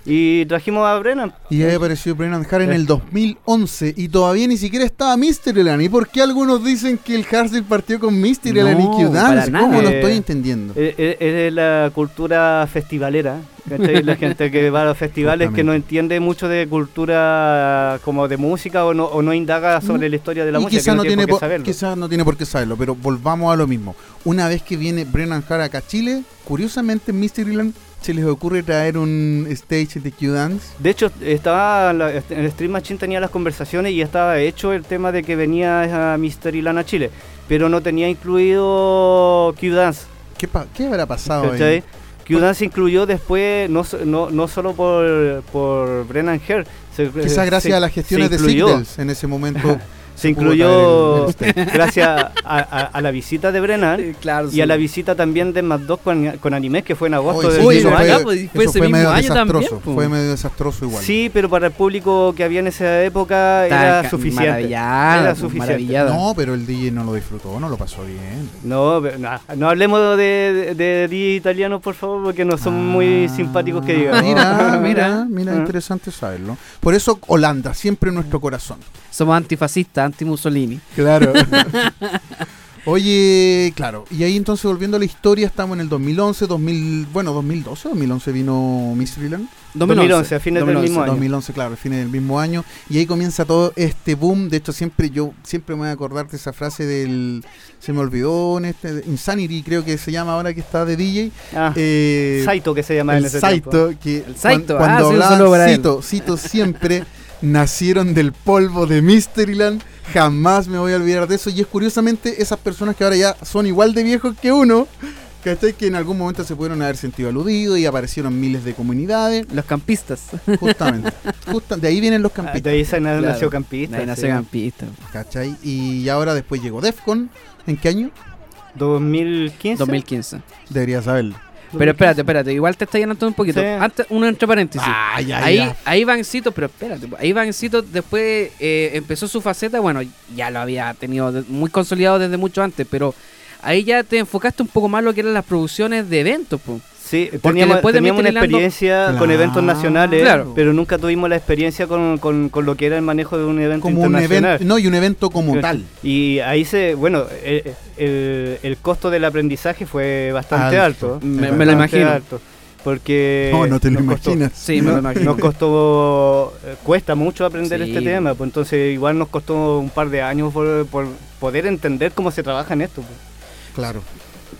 Y trajimos a Brennan. Y ahí apareció Brennan Hart en el 2011 y todavía ni siquiera estaba Mysteryland. ¿Y por qué algunos dicen que el Hardstyle partió con Mysteryland No, y Q-Dance? ¿Cómo lo Eh, estoy entendiendo? Es, es- es de la cultura festivalera. La gente que va a los festivales que no entiende mucho de cultura como de música o no, o no indaga sobre la historia de la y música. quizás no, tiene por quizás no tiene por qué saberlo, pero volvamos a lo mismo. Una vez que viene Brennan Hart acá a Chile, curiosamente en Mysteryland se les ocurre traer un stage de Q-Dance. De hecho, estaba la- el Stream Machine tenía las conversaciones y estaba hecho el tema de que venía a Mysteryland a Chile, pero no tenía incluido Q-Dance. ¿Qué, qué habrá pasado. Q-Dance incluyó después, no, no, no solo por, por Brennan Hare, se- Quizás se- gracias a las gestiones de Sigdels en ese momento. [laughs] se incluyó [laughs] gracias a, a- a la visita de Brennan claro, y a la visita también de Mad Dog con, con anime que fue en agosto del sí, mismo año. Fue ese fue mismo medio año desastroso. también, fue medio desastroso igual. Sí, pero para el público que había en esa época era suficiente. Era suficiente. No, pero el DJ no lo disfrutó, no lo pasó bien. No, pero no, no hablemos de, de, de DJ italianos, por favor, porque no son muy Ah, simpáticos que digamos. [laughs] Mira, mira, Mira. Ah. interesante saberlo. Por eso Holanda, siempre en nuestro corazón. Somos antifascistas, anti-Mussolini. Claro. [laughs] Oye, claro, y ahí entonces volviendo a la historia, estamos en el 2011, 2000, bueno, 2012, 2011 vino Mysteryland. 2011, a fines del mismo año. 2011, claro, al fin del mismo año. Y ahí comienza todo este boom. De hecho, siempre yo siempre me voy a acordar de esa frase del. Se me olvidó en este. Insanity, creo que se llama ahora que está de DJ. Ah, Eh, Saito que se llama en el ese Saito, tiempo. que El Saito, cuan- ah, cuando sí, un hablaban, saludo para él. cito, cito siempre, [laughs] nacieron del polvo de Mysteryland. Jamás me voy a olvidar de eso. Y es curiosamente esas personas que ahora ya son igual de viejos que uno, ¿cachai? Que en algún momento se pudieron haber sentido aludidos y aparecieron miles de comunidades. Los campistas. Justamente. Justa- de ahí vienen los Ah, campistas, de ahí Claro. nació campista. Ahí sí. nació campista. ¿cachai? Y ahora después llegó Defcon. ¿En qué año? 2015. 2015. Debería saberlo. Pero espérate, espérate, igual te está llenando un poquito. Sí. Antes, uno entre paréntesis. Ah, ya, ahí, ya. ahí Vancito, pero espérate, ahí Vancito después eh, empezó su faceta, bueno, ya lo había tenido muy consolidado desde mucho antes, pero ahí ya te enfocaste un poco más lo que eran las producciones de eventos, pues. Sí, Porque teníamos, después de teníamos una experiencia con eventos nacionales, Claro. pero nunca tuvimos la experiencia con, con- con lo que era el manejo de un evento Como un internacional. no, y un evento como tal. Y ahí se, bueno, el, el- el costo del aprendizaje fue bastante Alto. alto. Me- me lo imagino. alto, porque No, no te lo nos costó- imaginas. Sí, me lo imagino. Nos costó, eh, cuesta mucho aprender Sí. este tema, pues entonces igual nos costó un par de años por, por poder entender cómo se trabaja en esto. pues. Claro.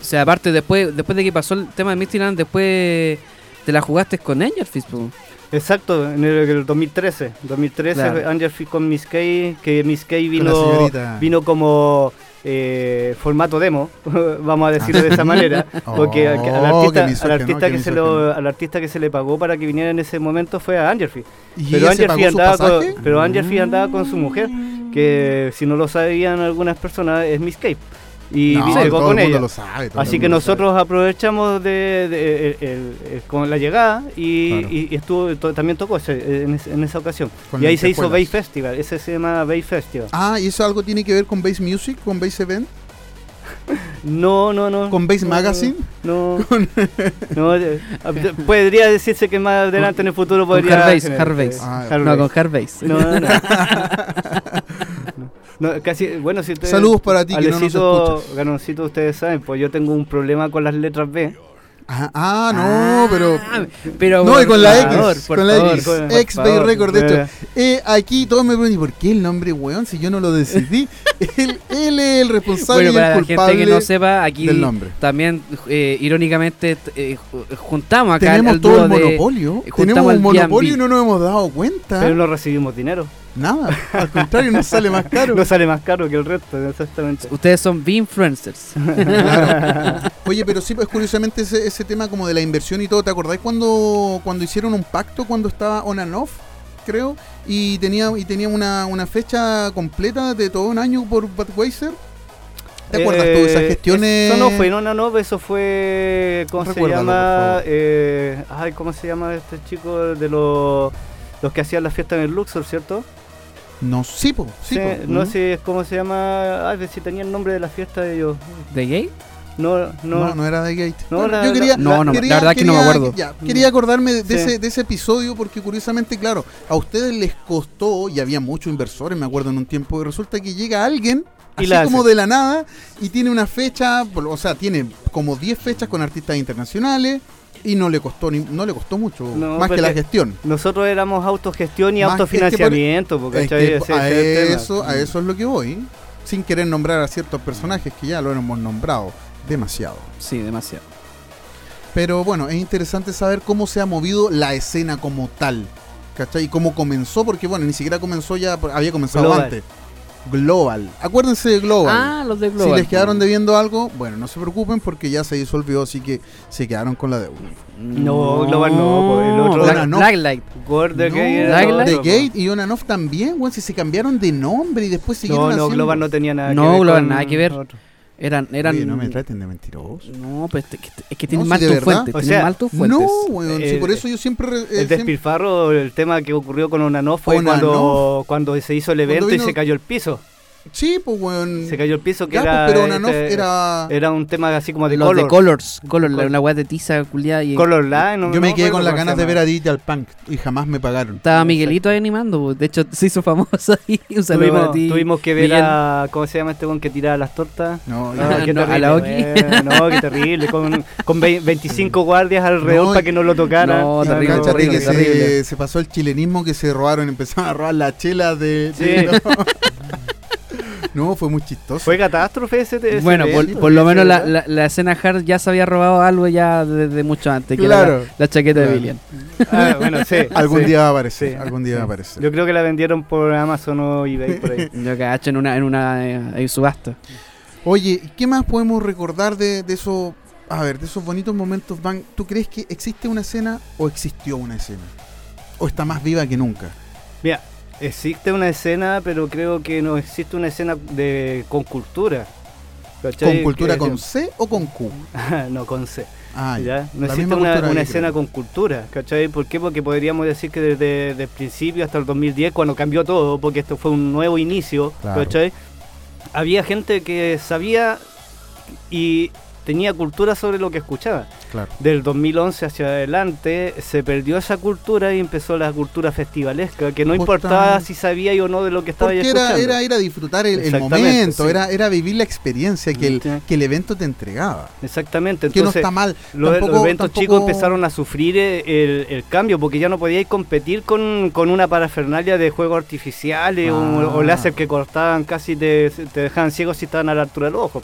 O sea, aparte, después después de que pasó el tema de Mysteryland, después te la jugaste con Angel Fist, pues. Exacto, en el, el 2013. 2013 Claro. Angel Fist con Miss Kay, que Miss Kay la vino, vino como eh, formato demo, [laughs] vamos a decirlo de esa manera, [laughs] porque al, al artista, al, que se misógino. lo, al artista que se le pagó para que viniera en ese momento fue a Angel Fist. ¿Y Pero ella se Angel pagó Fist su andaba con, pero andaba con su mujer, que si no lo sabían algunas personas es Miss Kay. Y No, todo el con mundo ella. lo sabe, todo Así el que mundo nosotros aprovechamos de, con la llegada y, Claro. y- y estuvo to- también tocó ese- en, esa ocasión. Con y ahí se hizo. Bay Festival, ese se llama Bay Festival. Ah, ¿y eso algo tiene que ver con Base Music, con Base Event, [laughs] No, no, no. con Base no, Magazine? No, [laughs] no, eh, podría decirse que más adelante en el futuro Con podría... Hardbase, generar, Hardbase. eh, Ah, No, Hardbase. con Hardbase. No, no, no. [laughs] No, casi, bueno, si ustedes, Saludos para ti que no nos Alecito, escuchas. Ganoncito, ustedes saben, pues yo tengo un problema con las letras B. Ah, ah, no, pero... Ah, pero No, y con la favor, X, con la favor. X, por ex Bay favor. Record, de hecho. Eh. Eh, aquí todos me preguntan, ¿y por qué el nombre, weón? Si yo no lo decidí. [laughs] él, él es el responsable Bueno, y para el la gente que no sepa, aquí del nombre. también eh, irónicamente eh, ju- juntamos acá Tenemos el todo dúo el monopolio. juntamos Tenemos el un monopolio y no nos hemos dado cuenta. Pero no recibimos dinero. Nada, al contrario, nos sale más caro. [laughs] No sale más caro que el resto, exactamente. Ustedes son B-influencers. [laughs] Claro. Oye, pero sí, pues curiosamente ese, ese tema como de la inversión y todo, ¿te acordáis cuando, cuando hicieron un pacto, cuando estaba on and off, creo? Y tenía, y tenía una, una fecha completa de todo un año por Budweiser. ¿Te acuerdas tú de esas Eh, gestiones? Eso no fue, no, no, no, eso fue. ¿Cómo se Recuérdalo, llama? Eh, ay, ¿cómo se llama este chico de los. Los que hacían la fiesta en el Luxor, ¿cierto? No, sí, po, sí, po. no ¿Mm? sé cómo se llama. Ay, si tenía el nombre de la fiesta de ellos. ¿De gay? No, no, No, no era The Gate. No, la- yo quería, No, no, la quería- verdad que no me quería- acuerdo. ya, quería acordarme de, Sí. ese, de ese episodio porque curiosamente, claro, a ustedes les costó y había muchos inversores, me acuerdo en un tiempo, y resulta que llega alguien Y así la como de la nada y tiene una fecha, o sea, tiene como 10 fechas con artistas internacionales y no le costó ni, no le costó mucho, No, más que la gestión. Nosotros éramos autogestión y Más que- es que por- autofinanciamiento, porque Es que a, eso, a eso es lo que voy, sin querer nombrar a ciertos personajes que ya lo hemos nombrado demasiado. Sí, demasiado. Pero bueno, es interesante saber cómo se ha movido la escena como tal. ¿Cachai? Y cómo comenzó, porque bueno, ni siquiera comenzó ya, había comenzado Global. antes. Global. Acuérdense de Global. Ah, los de si Global. les quedaron debiendo algo, bueno, no se preocupen porque ya se disolvió, así que se quedaron con la deuda. No, Global no, el otro- Black- no. Blacklight. Gord the No, Gate y Onanoff también, weón, si se cambiaron de nombre y después siguieron No, no, haciendo. Global no tenía nada No, que ver. Global con nada que ver. otro. Eran, eran. Oye, no me traten de mentiroso. No, pues es que, es que tienen No, mal de tus fuentes. O tienen sea, mal tus fuentes. No, weón, sí, Eh, por eso yo siempre... re- eh, El siempre- despilfarro, el tema que ocurrió con Onanoff fue cuando, cuando se hizo el evento vino- y se cayó el piso. Sí, pues, weón. Se cayó el piso que Ya, era, pues, pero este, era... era un tema así como de Los color. de Colors. Color, la weá de tiza culiada y. Color Line, no- Yo me no quedé con las ganas de ver a Digital Punk y jamás me pagaron. Estaba Miguelito ahí animando. pues. De hecho, se hizo famoso ahí. [laughs] Un saludo Tuvimos, para ti. tuvimos que ver Miguel. a. ¿Cómo se llama este weón que tiraba las tortas? No, No, Ah, qué [laughs] no, a terrible, la Oki. weón. No, qué terrible. Con, con vei- 25 guardias alrededor No, para que no lo tocaran. no, terrible, terrible, que terrible. Se, se pasó el chilenismo que se robaron, empezaron a robar las chelas de... Sí. [laughs] [laughs] no, fue muy chistoso. Fue catástrofe ese. ese Bueno, por, por lo menos la, la, la escena hard ya se había robado algo ya desde mucho antes. Que Claro. era la, la chaqueta Claro. de Billion. Ah, bueno, sí. [laughs] algún sí. día va a aparecer, Sí. algún día va a aparecer. Yo creo que la vendieron por Amazon o eBay por ahí. [laughs] Yo cacho en una, en una eh, ahí subasta. Oye, ¿qué más podemos recordar de, de esos, a ver, de esos bonitos momentos, Van? ¿Tú crees que existe una escena o existió una escena? ¿O está más viva que nunca? Mira, existe una escena, pero creo que no existe una escena de con cultura. ¿Cachai? ¿Con cultura con C o con Q? [laughs] no, con C. Ah. No existe una, una escena creo. con cultura, ¿cachai? ¿Por qué? Porque podríamos decir que desde, desde el principio hasta el 2010, cuando cambió todo, porque esto fue un nuevo inicio, Claro. ¿cachai? Había gente que sabía y tenía cultura sobre lo que escuchaba. Claro. Del 2011 hacia adelante se perdió esa cultura y empezó la cultura festivalesca, que no importaba si sabía o no de lo que estaba Porque escuchando. era, era ir a disfrutar el, el momento, sí. era, era vivir la experiencia que el, Sí. que el evento te entregaba. Exactamente, que no entonces está mal. los, tampoco- los eventos tampoco- chicos empezaron a sufrir eh, el, el cambio porque ya no podíais competir con, con una parafernalia de juegos artificiales Ah. o, o láser que cortaban casi te, te dejaban ciegos si estaban a la altura de los ojos.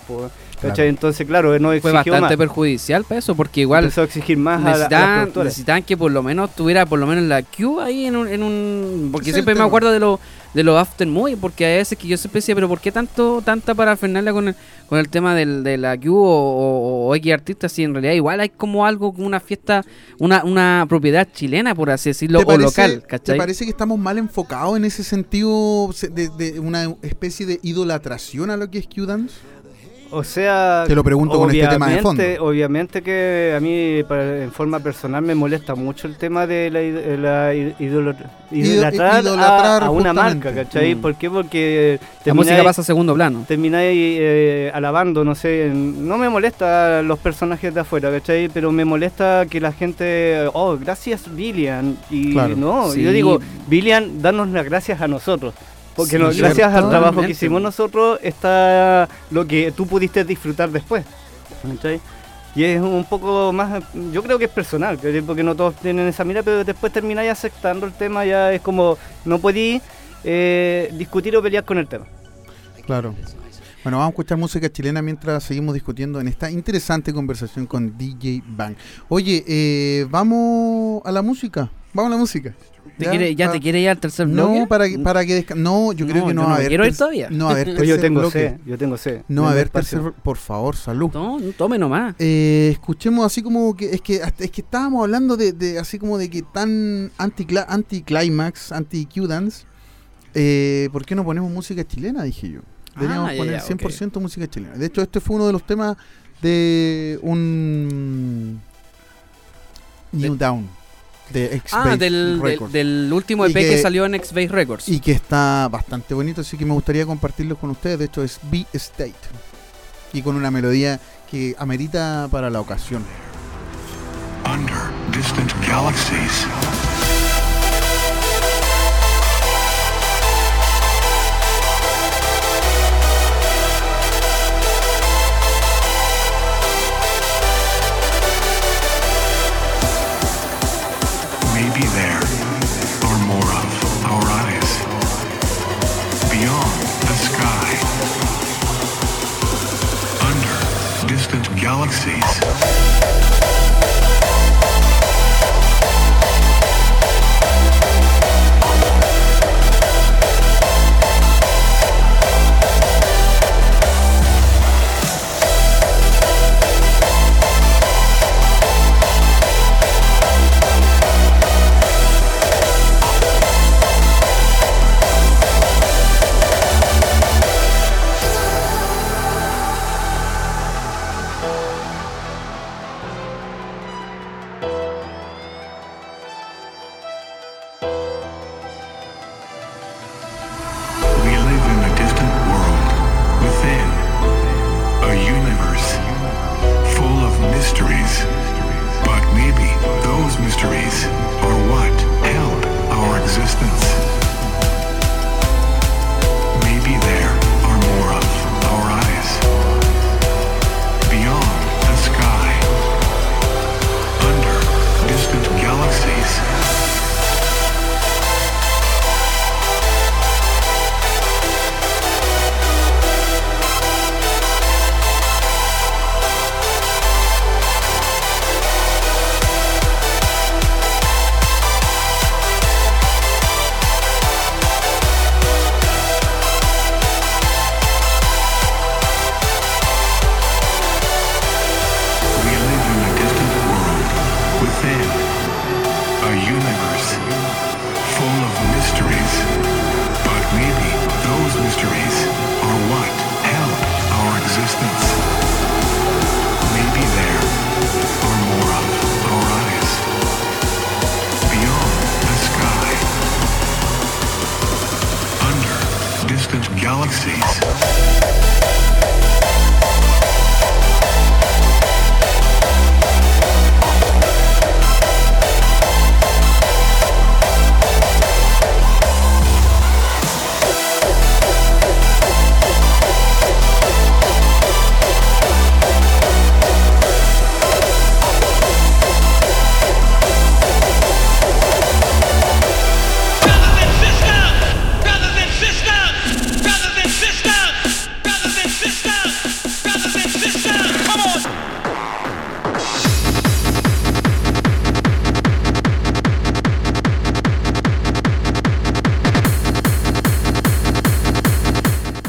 Entonces, claro, no Fue bastante más. perjudicial para eso, porque igual Empezó a exigir más a, la- a las necesitaban, que por lo menos tuviera por lo menos la Q ahí en un, en un porque siempre me acuerdo de los de los after movie porque a veces que yo siempre decía pero por qué tanto tanta parafernalia con el, con el tema del, de la Q o, o, o X artistas si en realidad igual hay como algo como una fiesta una, una propiedad chilena por así decirlo ¿Te o parece, local ¿Te ¿cachai? parece que estamos mal enfocados en ese sentido se- de, de una especie de idolatración a lo que es Q-Dance? O sea, Te lo pregunto con este tema de fondo. obviamente- que a mí para- en forma personal me molesta mucho el tema de la, id- la idolatrar, a- una marca, ¿cachai? Mm. ¿Por qué? Porque la música termináis- pasa a segundo plano termináis eh, alabando, no sé, no me molesta los personajes de afuera, ¿cachai? Pero me molesta que la gente, oh, gracias Billian, y Claro. no, Sí. yo digo, Billian, danos las gracias a nosotros. Porque Sí, no- gracias al trabajo que hicimos nosotros está lo que tú pudiste disfrutar después. ¿cachai? Y es un poco más, yo creo que es personal, porque no todos tienen esa mira, pero después termináis aceptando el tema, ya es como, no podí eh, discutir o pelear con el tema. Claro. Bueno, vamos a escuchar música chilena mientras seguimos discutiendo en esta interesante conversación con DJ Bang. Oye, eh, vamos a la música. Vamos a la música. ¿Te quiere- ¿Ya Pa- te quiere ir al tercer bloque? No, para que, para que desca- No, yo creo No, que no va a no haber. quiero ir todavía. No va a haber Pues yo tercer tengo bloque. yo tengo sed. No va a espacio. tercer. Por favor, salud. no, no tome nomás Eh, escuchemos así como que es que hasta- es que estábamos hablando de, de así como de que tan anti anti climax anti Q dance eh, ¿por qué no ponemos música chilena? dije yo deberíamos Ah, poner ok. 100% música chilena de hecho este fue uno de los temas de un New Down de X Ah, del, del, Records del último EP que, que- salió en X-Base Records. y que está bastante bonito así que me gustaría compartirlo con ustedes de hecho es B State y con una melodía que amerita para la ocasión. Under distant galaxies. Maybe there are more of our eyes beyond the sky. Under distant galaxies.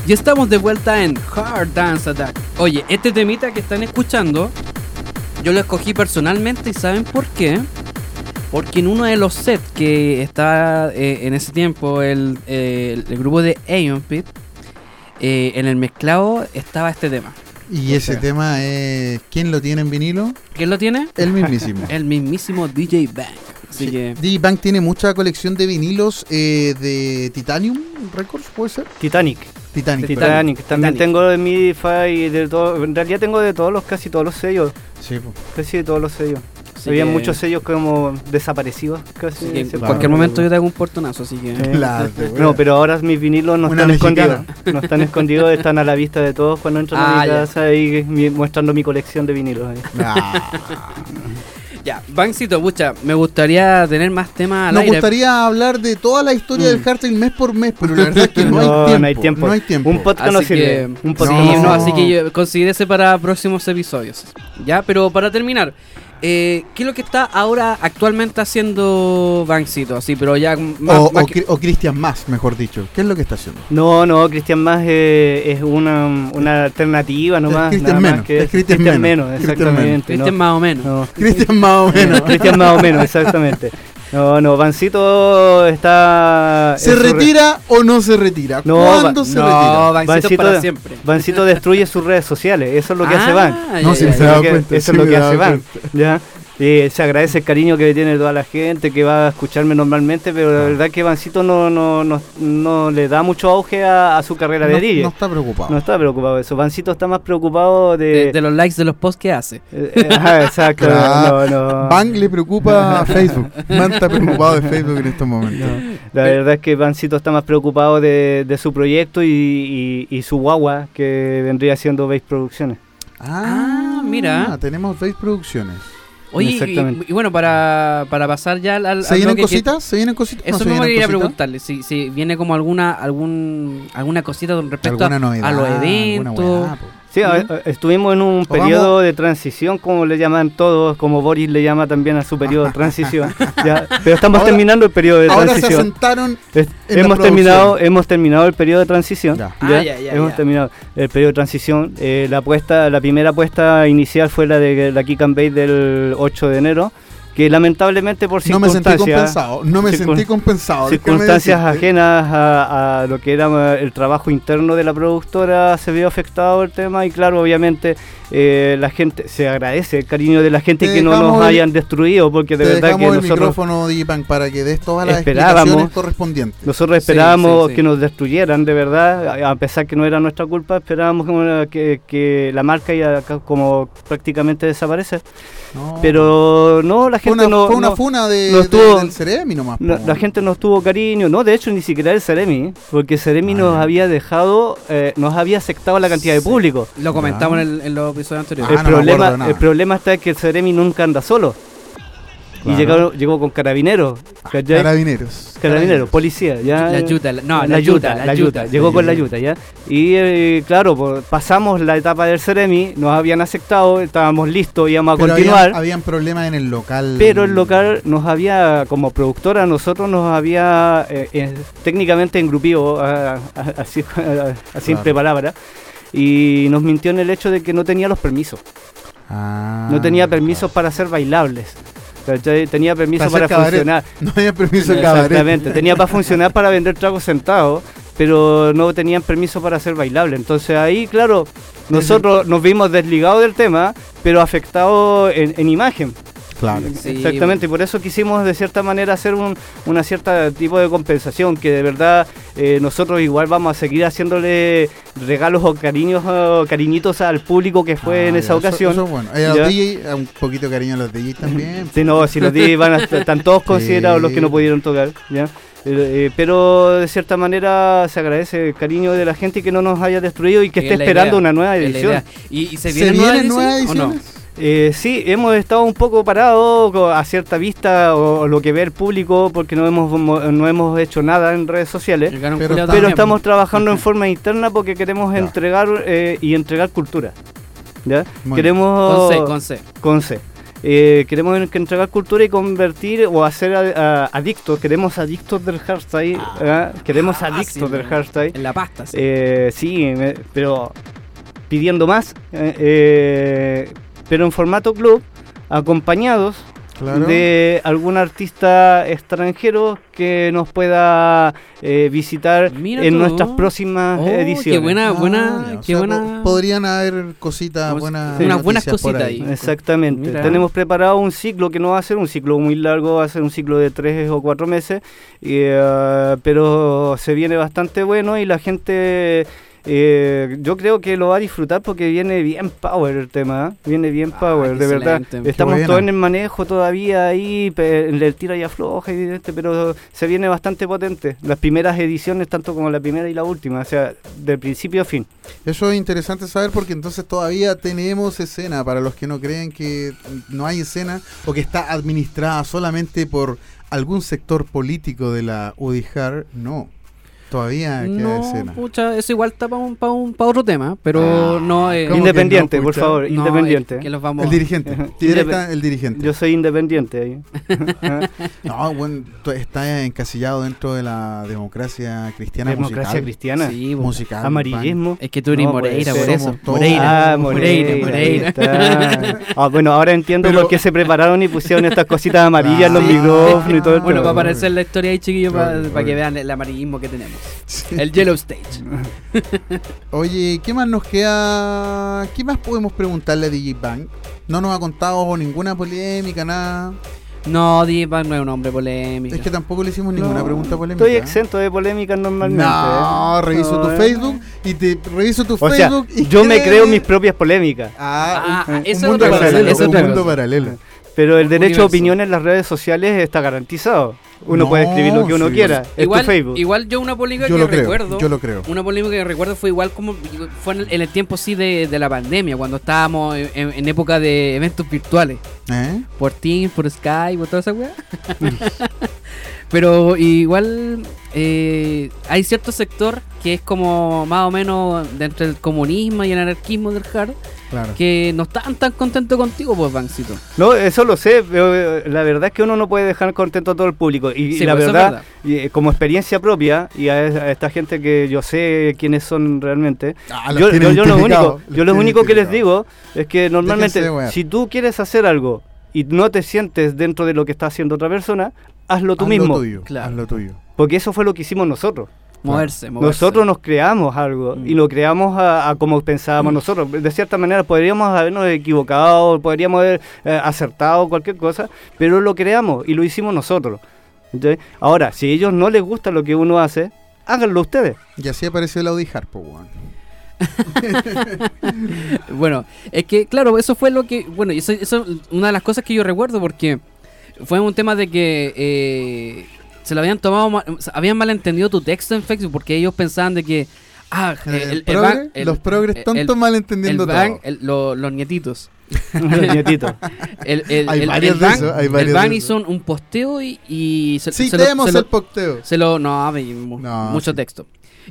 Y estamos de vuelta en Hard Dance Attack. Oye, este temita que están escuchando, yo lo escogí personalmente y ¿saben por qué? Porque en uno de los sets que estaba eh, en ese tiempo el, eh, el grupo de Aeon Pit, eh, en el mezclado estaba este tema. Y ese tema es. ¿Quién lo tiene en vinilo? ¿Quién lo tiene? El mismísimo. [laughs] El mismísimo DJ Bang. Así Sí. que D-Bank tiene mucha colección de vinilos eh, de Titanium Records, ¿puede ser? Titanic. Titanic. perdón. Titanic. También Titanic. tengo de Midify, de todo. En realidad tengo de todos los, casi todos los sellos. Sí, po. Casi de todos los sellos. Así Había que- muchos sellos como desaparecidos. Casi. que en cualquier momento yo te hago un portonazo, así que... Claro, No, pero ahora mis vinilos no Una están mexicana. escondidos. No están escondidos, están a la vista de todos cuando entran Ah, a mi ya. casa y mi- mostrando mi colección de vinilos. ahí. Ah. Ya, Bancito, pucha, me gustaría tener más temas al Nos aire. gustaría hablar de toda la historia Mm. del hardstyle mes por mes, pero la verdad es que [laughs] no, No, hay, no tiempo, hay tiempo. No hay tiempo. Un podcast no Así sirve. que, Un sí, podcast No. no, así que yo considérese para próximos episodios. Ya, pero para terminar, eh, ¿qué es lo que está ahora actualmente haciendo Bancito? Así, pero ya más, o, más o que- Cri- o Cristian Más, mejor dicho. ¿Qué es lo que está haciendo? No, no, Cristian Más eh, es una, una alternativa nomás. Cristian nada más menos, que es Cristian menos, Cristian exactamente. Cristian no. más o menos. No. Cristian más o menos. No, Cristian más o menos, [laughs] exactamente. No, no, Vancito está... ¿Se re- retira o no se retira? No, ¿Cuándo se no, retira? Bancito, Vancito para siempre. Vancito destruye sus redes sociales, eso es lo que hace Ah, Van. ya, No, si se Eso da es lo que- cuenta, Eso sí es lo que hace Van. ¿ya? Eh, se agradece el cariño que tiene toda la gente que va a escucharme normalmente, pero la verdad que Vancito no, no, no, no le da mucho auge a, a su carrera de DJ. no está preocupado. No está preocupado de eso. Vancito está más preocupado de. De, de los likes de los posts que hace. Eh, eh, exacto. Claro. no, no. Van le preocupa a [laughs] Facebook. Man está preocupado de Facebook en estos momentos. La verdad es que Vancito está más preocupado de, de su proyecto y, y- y su guagua, que vendría siendo Base Producciones. Ah, mira. Tenemos Face Producciones. Oye, y, Exactamente. y bueno, para, para pasar ya al, ¿Se vienen cositas? ¿Se vienen cositas? Eso ¿No me quería cositas? preguntarle, si, si viene como alguna algún alguna cosita con respecto a, a los eventos. Sí, a- estuvimos en un O vamos- periodo de transición, como le llaman todos, como Boris le llama también a su periodo de transición. [laughs] ya, pero estamos Ahora- terminando el periodo de Ahora se transición. asentaron Es- en la hemos producción. terminado hemos terminado el periodo de transición Ya. Ah, ya, ya, hemos ya. terminado el periodo de transición Eh, la apuesta la primera apuesta inicial fue la de la Kick and Bake del 8 de enero que lamentablemente por No me sentí circunstancias compensado. No me circun- sentí compensado. circunstancias ajenas a, a lo que era eh, el trabajo interno de la productora se vio afectado el tema y claro obviamente eh, la gente se agradece el cariño de la gente Te que no nos el- hayan destruido porque de Te verdad que el nosotros micrófono, para que des todas las explicaciones correspondientes. Nosotros esperábamos sí, sí. que nos destruyeran, de verdad, a pesar que no era nuestra culpa, esperábamos que, que- que la marca iba a ca- como prácticamente desaparecer. No. Pero no, la fue gente una, no, fue una no- funa de, no de- estuvo- del Ceremi nomás. no- la gente nos tuvo cariño, no, de hecho ni siquiera el Ceremi, porque Ceremi Ah, nos ya. había dejado, eh, nos había aceptado la cantidad de público. Lo comentamos en, el- en los episodios anteriores. Ah, el, problema, el problema está en que el Ceremi nunca anda solo. Claro. Y llegó, llegó con carabineros. ¿cachai? Carabineros. Carabineros, policía, ya. La yuta, la- no, la, la yuta, yuta, la yuta. Llegó con la yuta, ¿ya? Y eh, claro, pues, pasamos la etapa del Ceremi, nos habían aceptado, estábamos listos, íbamos a Pero continuar. habían, habían problemas en el local. Pero el local nos había, como productora, nosotros nos había eh, eh, técnicamente engrupido, a- a- así [laughs] a, a simple Claro. palabra, y nos mintió en el hecho de que no tenía los permisos. Ah, no tenía permisos para ser bailables. ¿Cachai? Tenía permiso Para para, hacer cabaret. funcionar. [laughs] No había permiso de cabaret. Exactamente, tenía para funcionar para vender tragos sentados, pero no tenían permiso para ser bailable. Entonces ahí, claro, nosotros nos vimos desligados del tema, pero afectados en, en imagen. Claro. Sí, Exactamente, y por eso quisimos de cierta manera hacer un una cierta tipo de compensación, que de verdad eh, nosotros igual vamos a seguir haciéndole regalos o cariños o cariñitos al público que fue Ah, en ya, esa eso- ocasión. Eso, es bueno. Eh, a los DJ, un poquito de cariño a los DJ también. Sí, no, si los DJs van a estar- están todos [laughs] considerados los que no pudieron tocar, ¿ya? Eh, eh, pero de cierta manera se agradece el cariño de la gente y que no nos haya destruido y que esté es esperando idea, una nueva edición. ¿Y, y se ¿Se vienen vienen nuevas nuevas ediciones o no? Eh, sí, hemos estado un poco parados a cierta vista o, o lo que ve el público porque no hemos, mo- no hemos hecho nada en redes sociales. Pero también. estamos trabajando en [laughs] forma interna porque queremos Ya. entregar eh, y entregar cultura. Queremos Con C, con C. con C. Eh, queremos en- que entregar cultura y convertir o hacer a- a- adictos. Queremos adictos del hardstyle. ¿ah? Queremos Ah, adictos sí, del hardstyle. En la pasta, sí. Eh, sí, me- pero pidiendo más. eh, eh, pero en formato club, acompañados Claro. de algún artista extranjero que nos pueda eh, visitar Mira en tú. nuestras próximas Oh, ediciones. qué buena, Ah, buena, o qué sea, buena. po- Podrían haber cositas buenas. sí, unas buenas cositas ahí. Exactamente. Mira. Tenemos preparado un ciclo que no va a ser un ciclo muy largo, va a ser un ciclo de tres o cuatro meses, y, eh, pero se viene bastante bueno y la gente, eh, yo creo que lo va a disfrutar porque viene bien power el tema, ¿eh? viene bien Ah, power, de verdad. Estamos todos en el manejo todavía ahí, el tira y afloja, y este, pero se viene bastante potente. Las primeras ediciones, tanto como la primera y la última, o sea, de principio a fin. Eso es interesante saber porque entonces todavía tenemos escena para los que no creen que no hay escena o que está administrada solamente por algún sector político de la UDIJAR. No, todavía queda No, escena. pucha, eso igual está para un, pa un, pa otro tema, pero Ah, no... Eh, ¿cómo que Independiente, no, por favor, no, independiente. que los vamos... El dirigente, directa el dirigente. Yo soy independiente ahí. [laughs] No, bueno, está encasillado dentro de la democracia cristiana Democracia musical. cristiana. Sí, musical. Amarillismo. Es que tú eres No, Moreira, por eso. Moreira. Ah, Moreira. [laughs] Ah, bueno, ahora entiendo Pero- por qué se prepararon y pusieron estas cositas amarillas en los micrófonos y todo el Bueno, para aparecer la historia ahí, chiquillos, para que vean el amarillismo que tenemos. El Yellow Stage. [laughs] Oye, ¿qué más nos queda? ¿Qué más podemos preguntarle a DJ Bang? No nos ha contado ninguna polémica, nada. No, Dipak no es un hombre polémico. Es que tampoco le hicimos ninguna No, pregunta polémica. Estoy exento de polémicas normalmente. No, ¿eh? reviso No, tu ¿eh? Facebook y te reviso tu O sea, Facebook y yo me creo mis propias polémicas. Ah, Ah, un, eso un es mundo paralelo, un mundo paralelo. Pero el derecho Universo. a opinión en las redes sociales está garantizado. Uno No, puede escribir lo que uno sí. quiera. Es igual, tu Facebook. igual yo una polémica Yo que lo creo, recuerdo. yo lo creo. Una polémica que recuerdo fue igual como fue en el, en el tiempo sí de, de la pandemia, cuando estábamos en época de eventos virtuales. ¿Eh? Por Teams, por Skype, por toda esa weá. [laughs] Pero igual eh, hay cierto sector que es como más o menos dentro del comunismo y el anarquismo del hard Claro. que no están tan contentos contigo, pues, Bancito. No, eso lo sé, pero eh, la verdad es que uno no puede dejar contento a todo el público. Y, la pues, es verdad, verdad. y, eh, como experiencia propia, y a, a esta gente que yo sé quiénes son realmente, Ah, yo, yo- yo lo único, los yo lo único que les digo es que normalmente, si tú quieres hacer algo y no te sientes dentro de lo que está haciendo otra persona, hazlo tú Haz mismo. Lo tuyo, Claro. haz lo tuyo. Porque eso fue lo que hicimos nosotros. Moverse, moverse. Nosotros nos creamos algo Mm. y lo creamos a, a como pensábamos nosotros. De cierta manera podríamos habernos equivocado, podríamos haber eh, acertado cualquier cosa, pero lo creamos y lo hicimos nosotros. ¿Entiendes? Ahora, si a ellos no les gusta lo que uno hace, háganlo ustedes. Y así apareció el Audi Harpo, weón. [laughs] Bueno, es que, claro, eso fue lo que. Bueno, eso, eso es una de las cosas que yo recuerdo porque fue un tema de que eh, se lo habían tomado. ma- habían malentendido tu texto en Facebook porque ellos pensaban de que. Ah, El el, el ban- el- los progres el- tontos el- malentendiendo el ban- todo. el- lo- los nietitos. [laughs] Nietito. El, el, Hay el- varios el de esos, hay el varios ban de hizo un, posteo y, y se, Sí, se lo- tenemos lo- el posteo. se lo. No, me- mu- No, mucho sí. texto.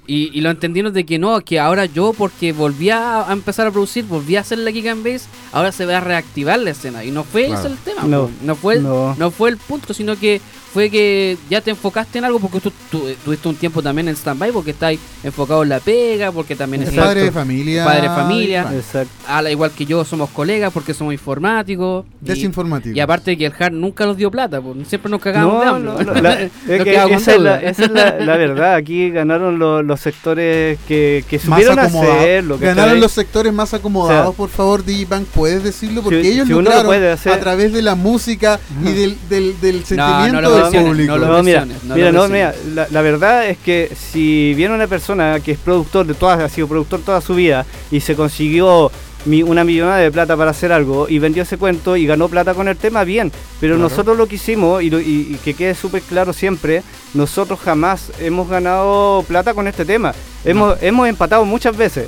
Y, y lo entendieron de que no, que ahora yo, porque volví a, empezar a producir, volví a hacer la Kick and Base, ahora se va a reactivar la escena. Y no fue Claro. ese el tema. No, no, fue el, no. no. fue el punto, sino que fue que ya te enfocaste en algo porque tú, tú- tuviste un tiempo también en stand-by, porque estáis enfocado en la pega, porque también Es padre de familia. Padre de familia. Exacto. al igual que yo, somos colegas porque somos informáticos. y- Desinformativo. Y, aparte de que el hard nunca nos dio plata, po. siempre nos cagamos de No, hambre. no, no, la- [laughs] es que esa es, la, deuda. esa es la- la verdad. Aquí ganaron los, los sectores que, que Más supieron acomodados. hacerlo. Ganaron los sectores más acomodados, O sea, por favor, Digibank, puedes decirlo, porque si- ellos si uno lo lograron puede hacer- a través de la música y del, del, del sentimiento público. no No, mira, no mira, no, la, la verdad es que si viene una persona que es productor de todas, ha sido productor toda su vida y se consiguió mi- una millonada de plata para hacer algo y vendió ese cuento y ganó plata con el tema, bien. Pero Claro. nosotros lo que hicimos, y, lo- y- y que quede súper claro siempre, nosotros jamás hemos ganado plata con este tema. Hemos, hemos empatado muchas veces.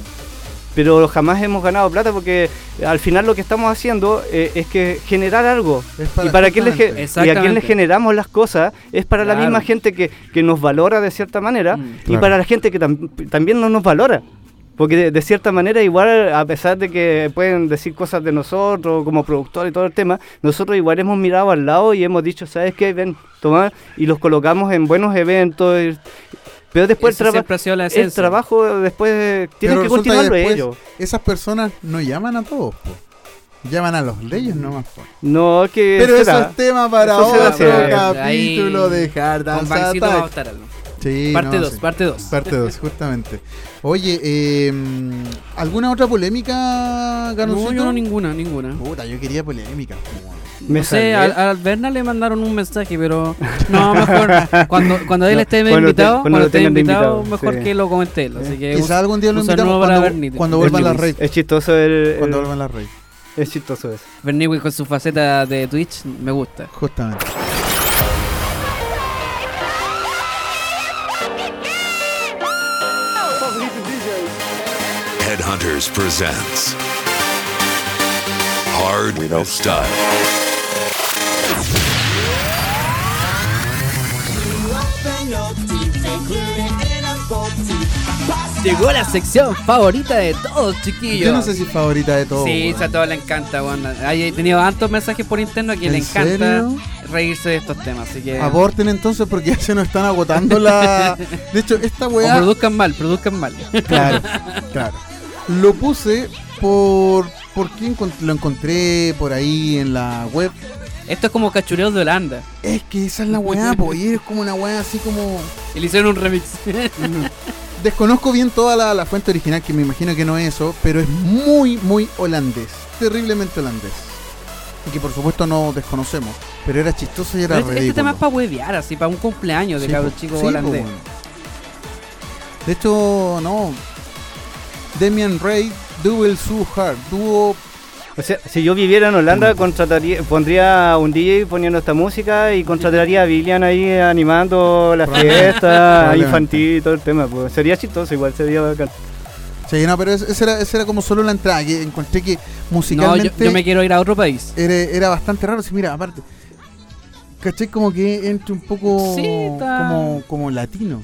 Pero jamás hemos ganado plata porque al final lo que estamos haciendo eh, es que generar algo. Es para- y para quién le, justamente. ge- y a quién le generamos las cosas es para la misma gente que, que nos valora de cierta manera Mm. y Claro. para la gente que tam- también no nos valora. Porque de, de cierta manera, igual, a pesar de que pueden decir cosas de nosotros como productor y todo el tema, nosotros igual hemos mirado al lado y hemos dicho, ¿sabes qué? Ven, toma, y los colocamos en buenos eventos. Pero después el, traba- siempre ha sido la el trabajo después tienen Pero que continuarlo después ellos. Esas personas no llaman a todos, po. llaman a los leyes nomás. po. No, que Pero eso será. es tema para Eso otro será. capítulo Ahí, de Hard. Sí, Parte no, 2, sí. parte 2. Parte 2, justamente. Oye, eh, ¿alguna otra polémica, No, Ganucito? yo no ninguna, ninguna. Puta, yo quería polémica. Me no sé, al, al Berna le mandaron un mensaje, pero no, mejor cuando, cuando él No, esté cuando te- invitado, cuando cuando, esté invitado, invitado, mejor sí. que lo comente él. Así que Quizás algún día lo invitamos cuando, Bernie- cuando vuelvan las raves. Es chistoso el, Cuando el- vuelvan las raves. es chistoso eso. Berniwi con su faceta de Twitch me gusta. Justamente. Headhunters presents Hard Style. Llegó la sección favorita de todos, chiquillos. Yo no sé si favorita de todos. Sí, weón. a todos le encanta, bueno. He tenido tantos mensajes por interno que ¿En le encanta serio? reírse de estos temas, así que... Aborten entonces porque [laughs] ya se nos están agotando la. [laughs] De hecho, esta O weá. produzcan mal, produzcan mal. Claro, [laughs] claro. Lo puse por. ¿Por qué encont- lo encontré por ahí en la web? Esto es como cachureos de Holanda. Es que esa es la weá, po, y es como una weá así como. Y le hicieron un remix. Desconozco bien toda la, la fuente original, que me imagino que no es eso, pero es muy, muy holandés. Terriblemente holandés. Y que por supuesto no desconocemos. Pero era chistoso y era Pero este, este ridículo. tema es para huevear, así, para un cumpleaños de Sí, cabros chicos Sí, holandés. bueno. De hecho, no. Demian Ray, Duel So Hard. Dúo. O sea, si yo viviera en Holanda, contrataría, pondría un DJ poniendo esta música y contrataría a Billian ahí animando la fiesta infantil y todo el tema. Pues sería chistoso, igual sería bacán. Sí, no, pero ese ese era, ese era como solo la entrada. Que encontré que No, musicalmente yo, yo me quiero ir a otro país. era, era bastante raro. Sí, mira, aparte. ¿Cachai? Como que entre un poco Sí, como, como latino.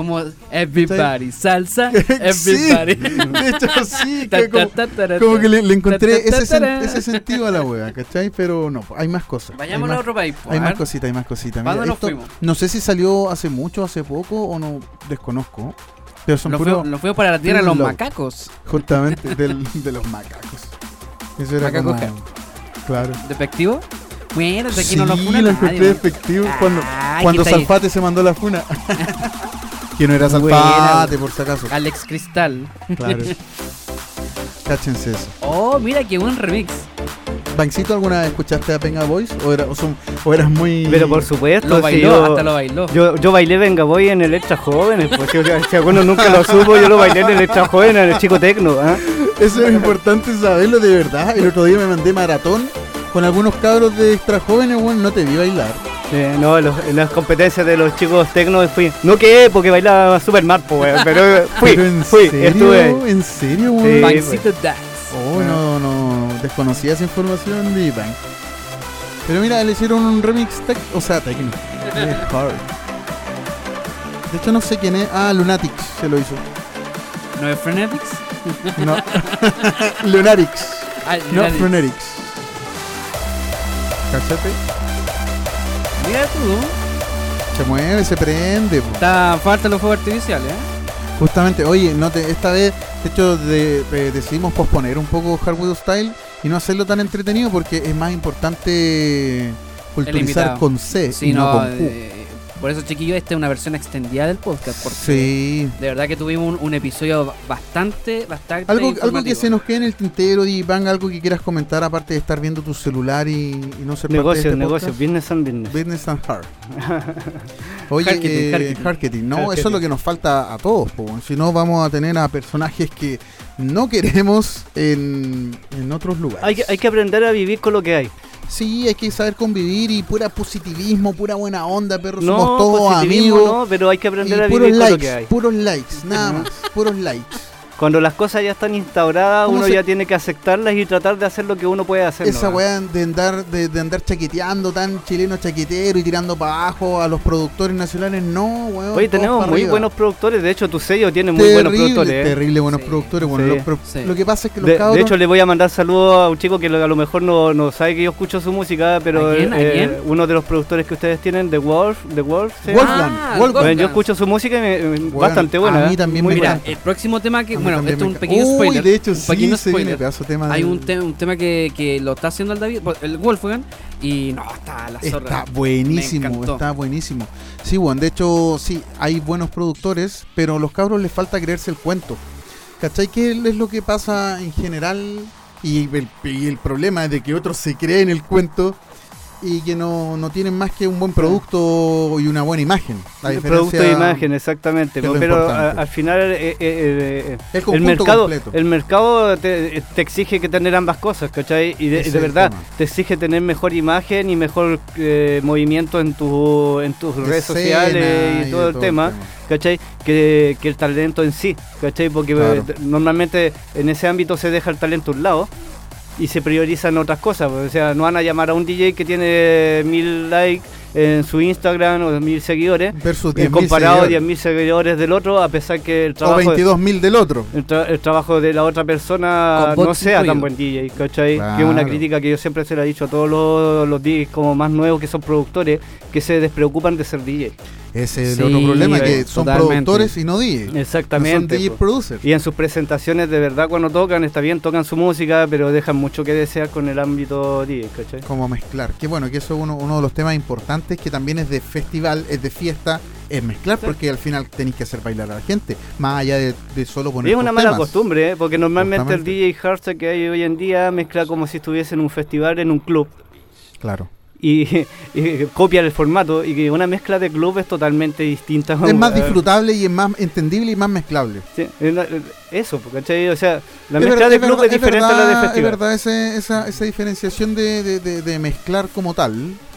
Como everybody, salsa, [laughs] everybody. Sí, de hecho, [laughs] sí. Que como, como que le, le encontré ese, sen- ese sentido a la wea, ¿cachai? Pero no, hay más cosas. Vayámonos a otro país. po, Hay más cositas, hay más cositas. ¿Cuándo Mira, esto, fuimos? no sé si salió hace mucho, hace poco o no, desconozco. Pero son fuimos, nos fuimos para la tierra de los Low. macacos. justamente, [laughs] del- de los macacos. Eso era Macaco como. Claro. ¿Despectivo? Bueno, de aquí sí, no nos funa lo nadie. efectivo cuando, Ay, cuando tal. Salfate se mandó la funa. Que no era Buena, Salfate, por si acaso. Alex Cristal. Claro. [laughs] Cáchense eso. Oh, mira qué buen remix. Banksito, ¿alguna vez escuchaste a Venga Boys? ¿O, era- o son- o eras muy. Pero por supuesto, Lo si bailó, yo, hasta lo bailó. yo, yo bailé Venga Boy en el Extra Jóvenes, pues si, si alguno nunca lo supo, yo lo bailé en el Extra Joven, en el Chico Tecno. ¿ah? Eso es importante saberlo de verdad. El otro día me mandé maratón con algunos cabros de extra jóvenes, bueno, no te vi bailar. Eh, no, en, los- en las competencias de los chicos Tecno fui. No quedé porque bailaba super mal, pues, pero fui, ¿Pero en fui, serio? estuve. ¿En serio, Sí, weón? Oh, no, no, desconocía esa información de Bank. Pero mira, le hicieron un remix tech, o sea, [laughs] hard. De hecho, no sé quién es. Ah, Lunatics se lo hizo. ¿No es Frenetics? [laughs] No. [laughs] Lunatics. Ah, No, Lunatics. Frenetics. ¿Cachate? Mira tú. Se mueve, se prende. po. Está falta los fuegos artificiales, ¿eh? Justamente, oye, no te, esta vez, de hecho, de- eh, decidimos posponer un poco Hardwood Style y no hacerlo tan entretenido porque es más importante culturizar invitado. con C y no, no. con Q. eh, por eso, chiquillos, esta es una versión extendida del podcast. Porque Sí. de verdad que tuvimos un, un episodio bastante, bastante. Algo, algo que se nos quede en el tintero, Van, algo que quieras comentar aparte de estar viendo tu celular y, y no ser Negocios, parte de este negocios, business and business. Business and Hard. [laughs] Oye, Marketing, eh, marketing. marketing. No, eso es lo que nos falta a todos. po, Si no, vamos a tener a personajes que no queremos en, en otros lugares. Hay que, hay que aprender a vivir con lo que hay. Sí, hay que saber convivir y pura positivismo, pura buena onda, perro. No, Somos todos amigos. no, pero hay que aprender a puros vivir con lo likes, que hay. puros likes, nada más, puros likes. Cuando las cosas ya están instauradas, ¿Cómo uno se- ya tiene que aceptarlas y tratar de hacer lo que uno puede hacer. Esa ¿no? weá de andar, de, de andar chaqueteando tan chileno chaquetero y tirando para abajo a los productores nacionales, no, weón. Oye, tenemos muy arriba. buenos productores. De hecho, tu sello tiene muy buenos productores. ¿eh? Terrible buenos Sí, productores. Bueno, sí, los pro- sí. lo que pasa es que los De, cabros. de hecho, le voy a mandar saludos a un chico que a lo mejor no, no sabe que yo escucho su música, pero ¿A quién? ¿A eh, quién? uno de los productores que ustedes tienen, The Wolf, The Wolf, ¿sí? Wolfgang, Ah, yo escucho su música y me- Bueno, bastante buena. a mí ¿eh? también Muy me Mira, el próximo tema que. Bueno, esto es un pequeño Uy, spoiler. de hecho, un sí, pequeño se viene spoiler. pedazo tema Hay un, te- un tema que, que lo está haciendo el David, el Wolfgang, y no, está la zorra. Está buenísimo, está buenísimo. Sí, bueno, de hecho, sí, hay buenos productores, pero a los cabros les falta creerse el cuento. ¿Cachai? ¿Qué es lo que pasa en general? Y el, y el problema es de que otros se creen el cuento y que no, no tienen más que un buen producto y una buena imagen. La El producto de imagen, exactamente. Pero a- al final eh, eh, eh, El el mercado, completo. el mercado te, te exige que tener ambas cosas, ¿cachai? Y de, el verdad, te exige tener mejor imagen y mejor eh, movimiento en, tu, en tus redes sociales y, todo el tema. ¿cachai? Que, que el talento en sí, ¿cachai? Porque Claro. eh, normalmente en ese ámbito se deja el talento a un lado y se priorizan otras cosas. O sea, no van a llamar a un DJ que tiene mil likes en su Instagram o mil seguidores, Versus eh, 10.000 comparado a seguidores. 10.000 seguidores del otro, a pesar que el O trabajo, 22.000 del otro. el, tra- el trabajo de la otra persona no sea tan buen DJ, ¿cachai? Que es una crítica que yo siempre se la he dicho a todos los, los DJs como más nuevos que son productores, que se despreocupan de ser DJ. Ese es Sí, el otro problema, sí, que son totalmente. productores y no DJ. Exactamente. No son producers. Y en sus presentaciones, de verdad, cuando tocan, está bien, tocan su música, pero dejan mucho que desear con el ámbito DJ, ¿cachai? Como mezclar. Que bueno, que eso es uno, uno de los temas importantes que también es de festival, es de fiesta, es mezclar, porque al final tenéis que hacer bailar a la gente, más allá de, de solo poner Y es una mala temas. costumbre, ¿eh? porque normalmente el. DJ hardstyle que hay hoy en día mezcla como si estuviese en un festival, en un club. Claro. Y, [laughs] y copia el formato y que una mezcla de club es totalmente distinta. Es más [laughs] disfrutable y es más entendible y más mezclable. sí, eso, ¿cachai? O sea, la Es mezcla verdad- de es club verdad- es diferente a la de festival. Es verdad ese- esa, esa diferenciación de, de- de- de mezclar como tal.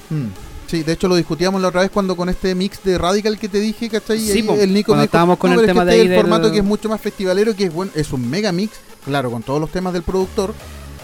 Mm. Sí, de hecho lo discutíamos la otra vez cuando con este mix de Radical que te dije, ¿cachai? Y Sí, ahí el Nico me dijo, estábamos con "No, el pero es que tema de este ahí el del- formato que es mucho más festivalero, que es bueno, es un mega mix, claro, con todos los temas del productor,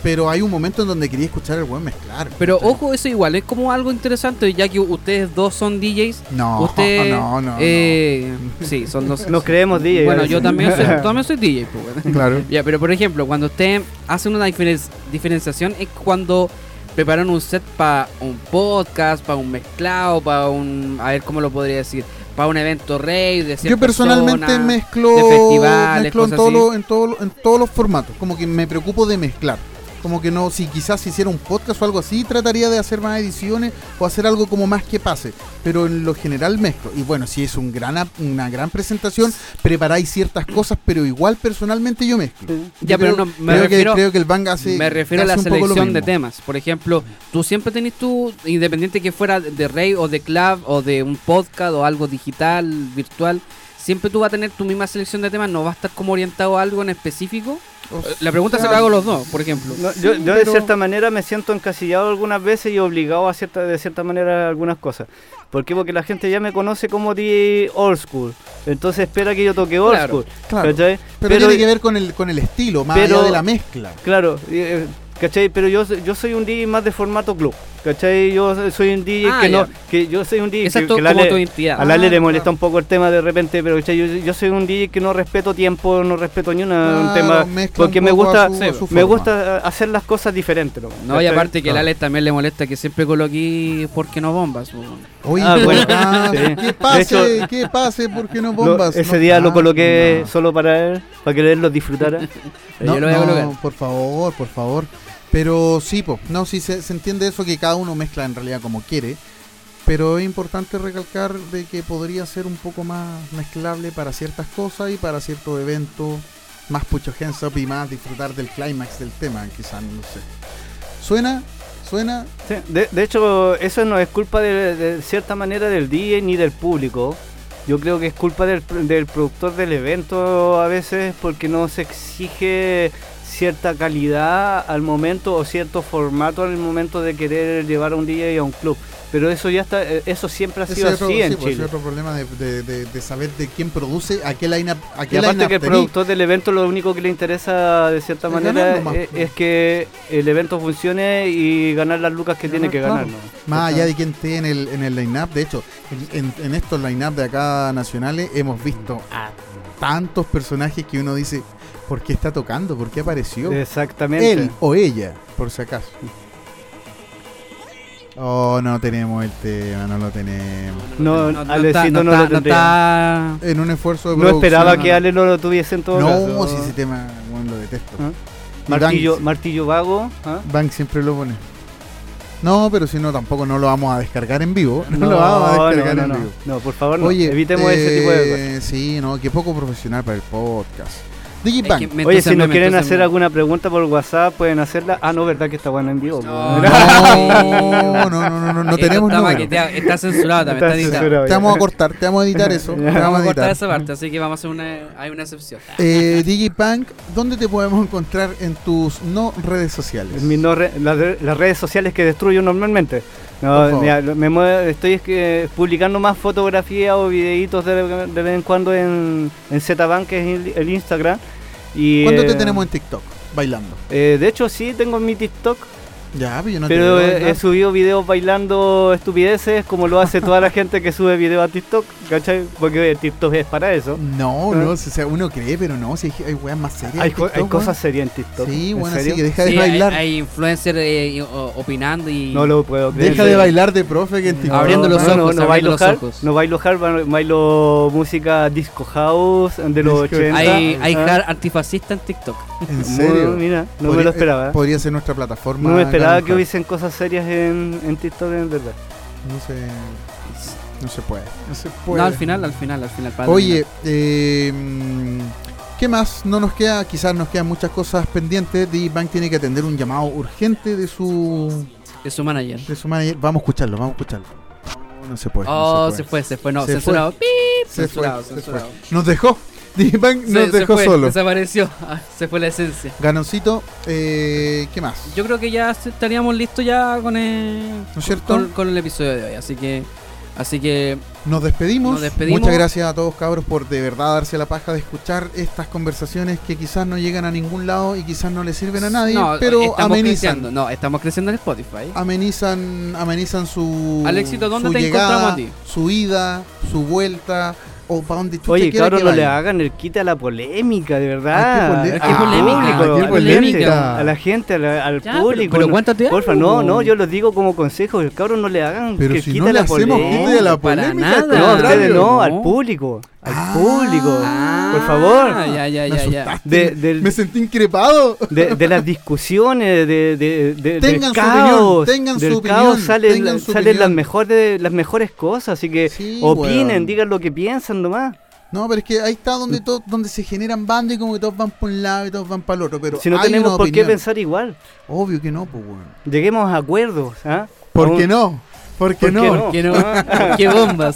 pero hay un momento en donde quería escuchar el buen mezclar. Pero ojo, eso igual es como algo interesante, ya que ustedes dos son DJs. no, Usted, [laughs] no, no, eh, sí, son dos. [laughs] Nos creemos DJ. Bueno, a yo también soy, [laughs] también soy DJ. pues, bueno. no. Claro. Ya, pero por ejemplo, cuando usted hace una diferen- diferenciación es cuando preparan un set para un podcast, para un mezclado, para un, a ver cómo lo podría decir, para un evento rey de Yo personalmente mezclo, de festivales, mezclo en, todo así. lo- en, todo en todos los formatos, como que me preocupo de mezclar. Como que no, si quizás hiciera un podcast o algo así, trataría de hacer más ediciones o hacer algo como más que pase. Pero en lo general mezclo. Y bueno, si es un gran, una gran presentación, preparáis ciertas cosas, pero igual personalmente yo mezclo. Ya, Yo pero creo, no, me creo refiero, que, creo que el Bang hace. me refiero a la selección de temas. Por ejemplo, tú siempre tenés tú, independiente que fuera de rey o de club o de un podcast o algo digital, virtual, siempre tú vas a tener tu misma selección de temas, no va a estar como orientado a algo en específico. La pregunta se sea, la hago los dos, por ejemplo. No, yo, Sí, yo de pero- cierta manera me siento encasillado algunas veces y obligado a cierta, de cierta manera a algunas cosas. ¿Por qué? Porque la gente ya me conoce como DJ old school. Entonces espera que yo toque old Claro, school. Claro. ¿cachai? Pero, tiene que ver con el, con el estilo, más pero- allá de la mezcla. Claro, eh, ¿cachai? Pero yo, yo soy un DJ más de formato club. ¿Cachai? Yo soy un DJ Ah, que no. Que yo soy un DJ Esa que, que como Lale- tu identidad. a Lale Ah, le molesta claro. un poco el tema de repente, pero ¿cachai? Yo, yo soy un DJ que no respeto tiempo, no respeto ni una, un tema. Porque un me gusta, su- me gusta hacer las cosas diferentes. ¿no? No, y aparte que a Alex también le molesta que siempre coloqué porque no bombas. Oye, Ah, bueno, [laughs] ah, sí. ¿qué pase? Hecho- ¿Qué pase? ¿Por qué no Lo- bombas? ese No, día lo coloqué no. solo para él, para que él lo disfrutara. No, [laughs] yo lo voy a no, colocar. por favor, por favor. Pero sí, po, no, sí se, se entiende eso que cada uno mezcla en realidad como quiere. Pero es importante recalcar de que podría ser un poco más mezclable para ciertas cosas y para ciertos eventos, más pucho hands up y más disfrutar del clímax del tema, quizás, no sé. ¿Suena? ¿Suena? Sí, de, de hecho, eso no es culpa de, cierta manera del DJ ni del público. Yo creo que es culpa del, del productor del evento a veces porque no se exige cierta calidad al momento o cierto formato al momento de querer llevar a un DJ a un club. Pero eso ya está, eh, eso siempre ha Ese sido es otro, así sí, en pues, ese Chile. es otro problema de, de- de- de saber de quién produce, a qué line-up a Y qué aparte line-up que el productor del evento lo único que le interesa de cierta Es manera es, pues. es que el evento funcione y ganar las lucas que tiene que Claro. ganar. ¿no? Más allá de quién esté en el, en el line-up, de hecho, en, en- en estos line-up de acá nacionales hemos visto a tantos personajes que uno dice, ¿por qué está tocando? ¿Por qué apareció? Exactamente. Él o ella, por si acaso. Oh, no tenemos el tema, no lo tenemos. No, Alecito no está- lo está- En un esfuerzo de No esperaba que Ale no lo tuviese en todo No, caso. si ese tema bueno, lo detesto. ¿Ah? Martillo, Bank- martillo vago. ¿ah? Bank siempre lo pone. No, pero si no, tampoco no lo vamos a descargar en vivo. [laughs] No, lo vamos a descargar no, en no, vivo. no, por favor, no. Oye, evitemos ese tipo de cosas. Sí, no, qué poco profesional para el podcast. Es Digibank. que Oye, si nos quieren hacer alguna pregunta por WhatsApp, pueden hacerla. Ah, no, ¿verdad que está bueno en vivo? No, No, no, no, no, [laughs] no, no Esto tenemos está, número. maqueteado, está censurado también, Está está censurado. Te vamos a cortar, te vamos a editar eso. [laughs] Te vamos a cortar esa parte, así que vamos a hacer una, hay una excepción. Eh, Digipunk, ¿dónde te podemos encontrar en tus no redes sociales? En mis no re- las, re- las redes sociales que destruyo normalmente. No, mira, me estoy publicando más fotografías o videitos de, de vez en cuando en, en ZBank, que es el, el Instagram. Y, ¿Cuándo te eh, tenemos en TikTok? Bailando. eh, de hecho, sí, tengo mi TikTok. Ya, pero yo no te Pero veo he, he subido videos bailando estupideces como lo hace toda la gente que sube videos a TikTok, ¿cachai? Porque TikTok es para eso. No, ¿Ah? no, o sea, uno cree, pero no, si hay, hay weas más serias. Hay, TikTok, hay cosas serias en TikTok. Sí, ¿En bueno, así serio? que deja de Sí, hay, bailar. hay influencers eh, opinando y No lo puedo creer. Deja de bailar de profe que en TikTok. Abriendo los no, no, ojos, no, abriendo bailo los hard, ojos. no bailo hard, ba- bailo música disco house de los Disco- 80. hay, hay Ah, hard antifascista en TikTok. ¿En no, serio? mira, no me Podría- lo esperaba. eh, Podría ser nuestra plataforma. no me esperaba Ganon que hubiesen cosas serias en, en TikTok, en verdad. No se, no se puede. No se puede. No, al final, al final, al final. para Oye, eh, ¿qué más? No nos queda, quizás nos quedan muchas cosas pendientes. D-Bank tiene que atender un llamado urgente de su. Es su manager. de su manager. Vamos a escucharlo, vamos a escucharlo. No, no se puede. no Oh, se se puede. fue, se fue, no, Se censurado. ¡Pip! Se censurado, fue, se censurado. fue. Nos dejó. [laughs] Nos se dejó fue, solo. Desapareció. Ah, se fue la esencia. Ganoncito, eh, ¿qué más? Yo creo que ya estaríamos listos ya con el, ¿No es cierto? con, con el episodio de hoy. Así que, así que Nos despedimos. Nos despedimos. Muchas gracias a todos cabros por de verdad darse la paja de escuchar estas conversaciones que quizás no llegan a ningún lado y quizás no le sirven a nadie, no, pero amenizan. creciendo. No, estamos creciendo en Spotify. amenizan amenizan su Alexito, ¿dónde su te llegada, encontramos a ti? su ida, su vuelta o para donde chucha Oye, cabrón, no le hagan el quite a la polémica, de verdad. Ah, qué Al ah, público, qué al polémica. A la gente, al, al Ya, pero- público. pero no- cuéntate Porfa, no, no, yo los digo como consejo. El cabrón no le hagan Pero que si quite no le la hacemos polémica. quite de la para polémica, nada. al No, ustedes no. al público. Al Ah. público. Ah, Por favor. Ya, ya, Me ya, ya. asustaste. De- del- Me sentí increpado. De, de las discusiones, de, de, de- Tengan del su caos, opinión, tengan del su caos opinión, salen, tengan su salen las mejores las mejores cosas, así que Sí, opinen, digan lo que piensan nomás. No, pero es que ahí está donde todo, donde se generan bandos y como que todos van por un lado y todos van para el otro. Pero si no hay tenemos una por qué pensar igual, Obvio que no, pues lleguemos a acuerdos, ¿ah? ¿Por Aún- qué no? ¿Por qué ¿Por no? ¿Por qué no? ¿Por qué bombas?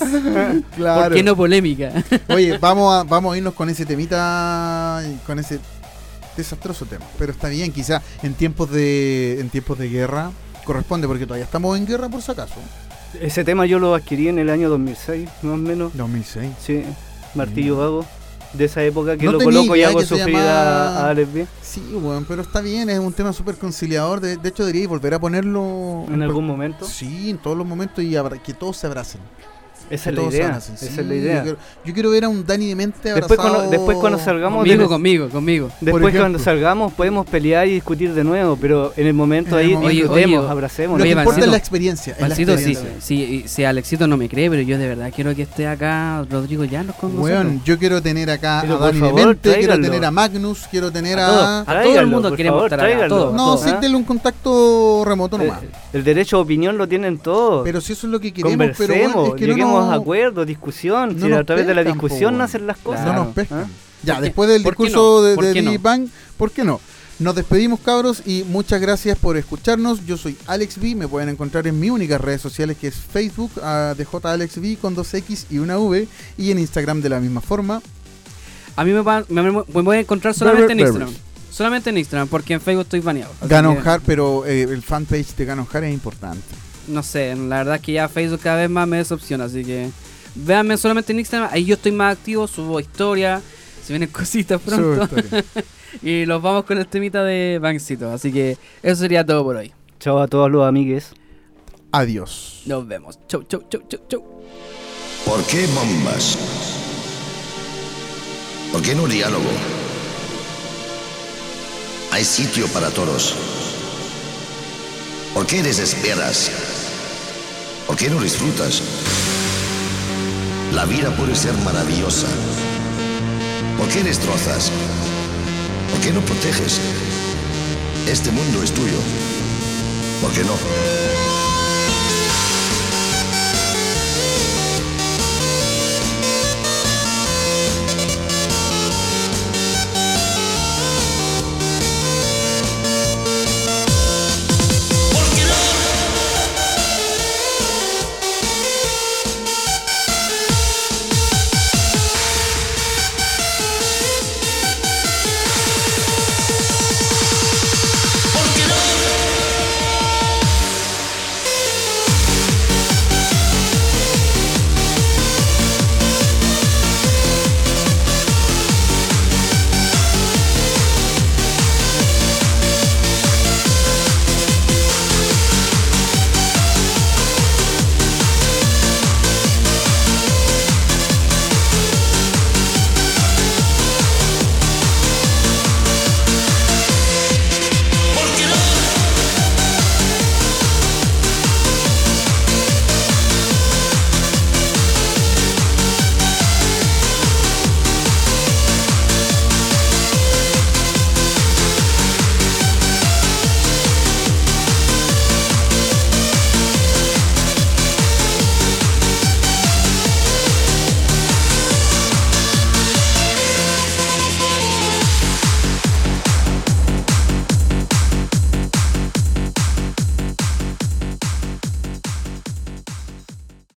Claro. ¿Por qué no polémica? Oye, vamos a, vamos a irnos con ese temita, con ese desastroso tema. Pero está bien, quizá en tiempos de en tiempos de guerra corresponde, porque todavía estamos en guerra por si acaso. Ese tema yo lo adquirí en el año 2006, más o menos. 2006. Sí, Martillo Vago. De esa época que No lo coloco y hago sufrir llamaba- a, a Alex B Sí, weón, pero está bien, es un tema súper conciliador. De, de hecho, debería volver a ponerlo en algún momento. Sí, en todos los momentos y abra- que todos se abracen. Esa es la idea. Esa Sí, es la idea. Yo quiero, yo quiero ver a un Dani de mente abrazado. Después cuando, después cuando salgamos Conmigo, de- conmigo, conmigo. Después cuando salgamos podemos pelear y discutir de nuevo, pero en el momento En el ahí momento. Oye, abracemos. Lo que importa es la experiencia. es la Valcito, sí, sí, si Alexito no me cree, pero yo de verdad quiero que esté acá Rodrigo Llanos con Weón, nosotros. yo quiero tener acá Pero a Dani favor, de mente, quiero tener a Magnus, quiero tener A a. todos. A todo el mundo queremos favor, estar acá. No, sí, denle un contacto remoto nomás. El, derecho a opinión lo tienen todos. Pero si eso es lo que queremos, pero Conversemos, bueno, es que no lleguemos nos, a acuerdos, discusión. no si a través de la pescan, discusión nacen las cosas. no nos pescan. ¿Ah? Ya, ¿Por qué? después del ¿Por qué discurso no? de, ¿Por de Bang, ¿por qué no? Nos despedimos, cabros, y muchas gracias por escucharnos. Yo soy Alex B. Me pueden encontrar en mis únicas redes sociales, que es Facebook, de JAlexB con dos X y una V, y en Instagram de la misma forma. A mí me, va- me, voy a encontrar solamente en Berber, Instagram. Solamente en Instagram, porque en Facebook estoy baneado. Ganon que, Hard, pero eh, el fanpage de Ganon Hard es importante. No sé, la verdad es que ya Facebook cada vez más me decepciona, así que véanme solamente en Instagram. Ahí yo estoy más activo, subo historia, se vienen [laughs] cositas pronto. [laughs] Y los vamos con el temita de Bankcito. Así que eso sería todo por hoy. Chao a todos los amigues. Adiós. Nos vemos. Chau, chau, chau, chau, chau. ¿Por qué bombas? ¿Por qué no diálogo? Hay sitio para todos. ¿Por qué desesperas? ¿Por qué no disfrutas? La vida puede ser maravillosa. ¿Por qué destrozas? ¿Por qué no proteges? Este mundo es tuyo. ¿Por qué no?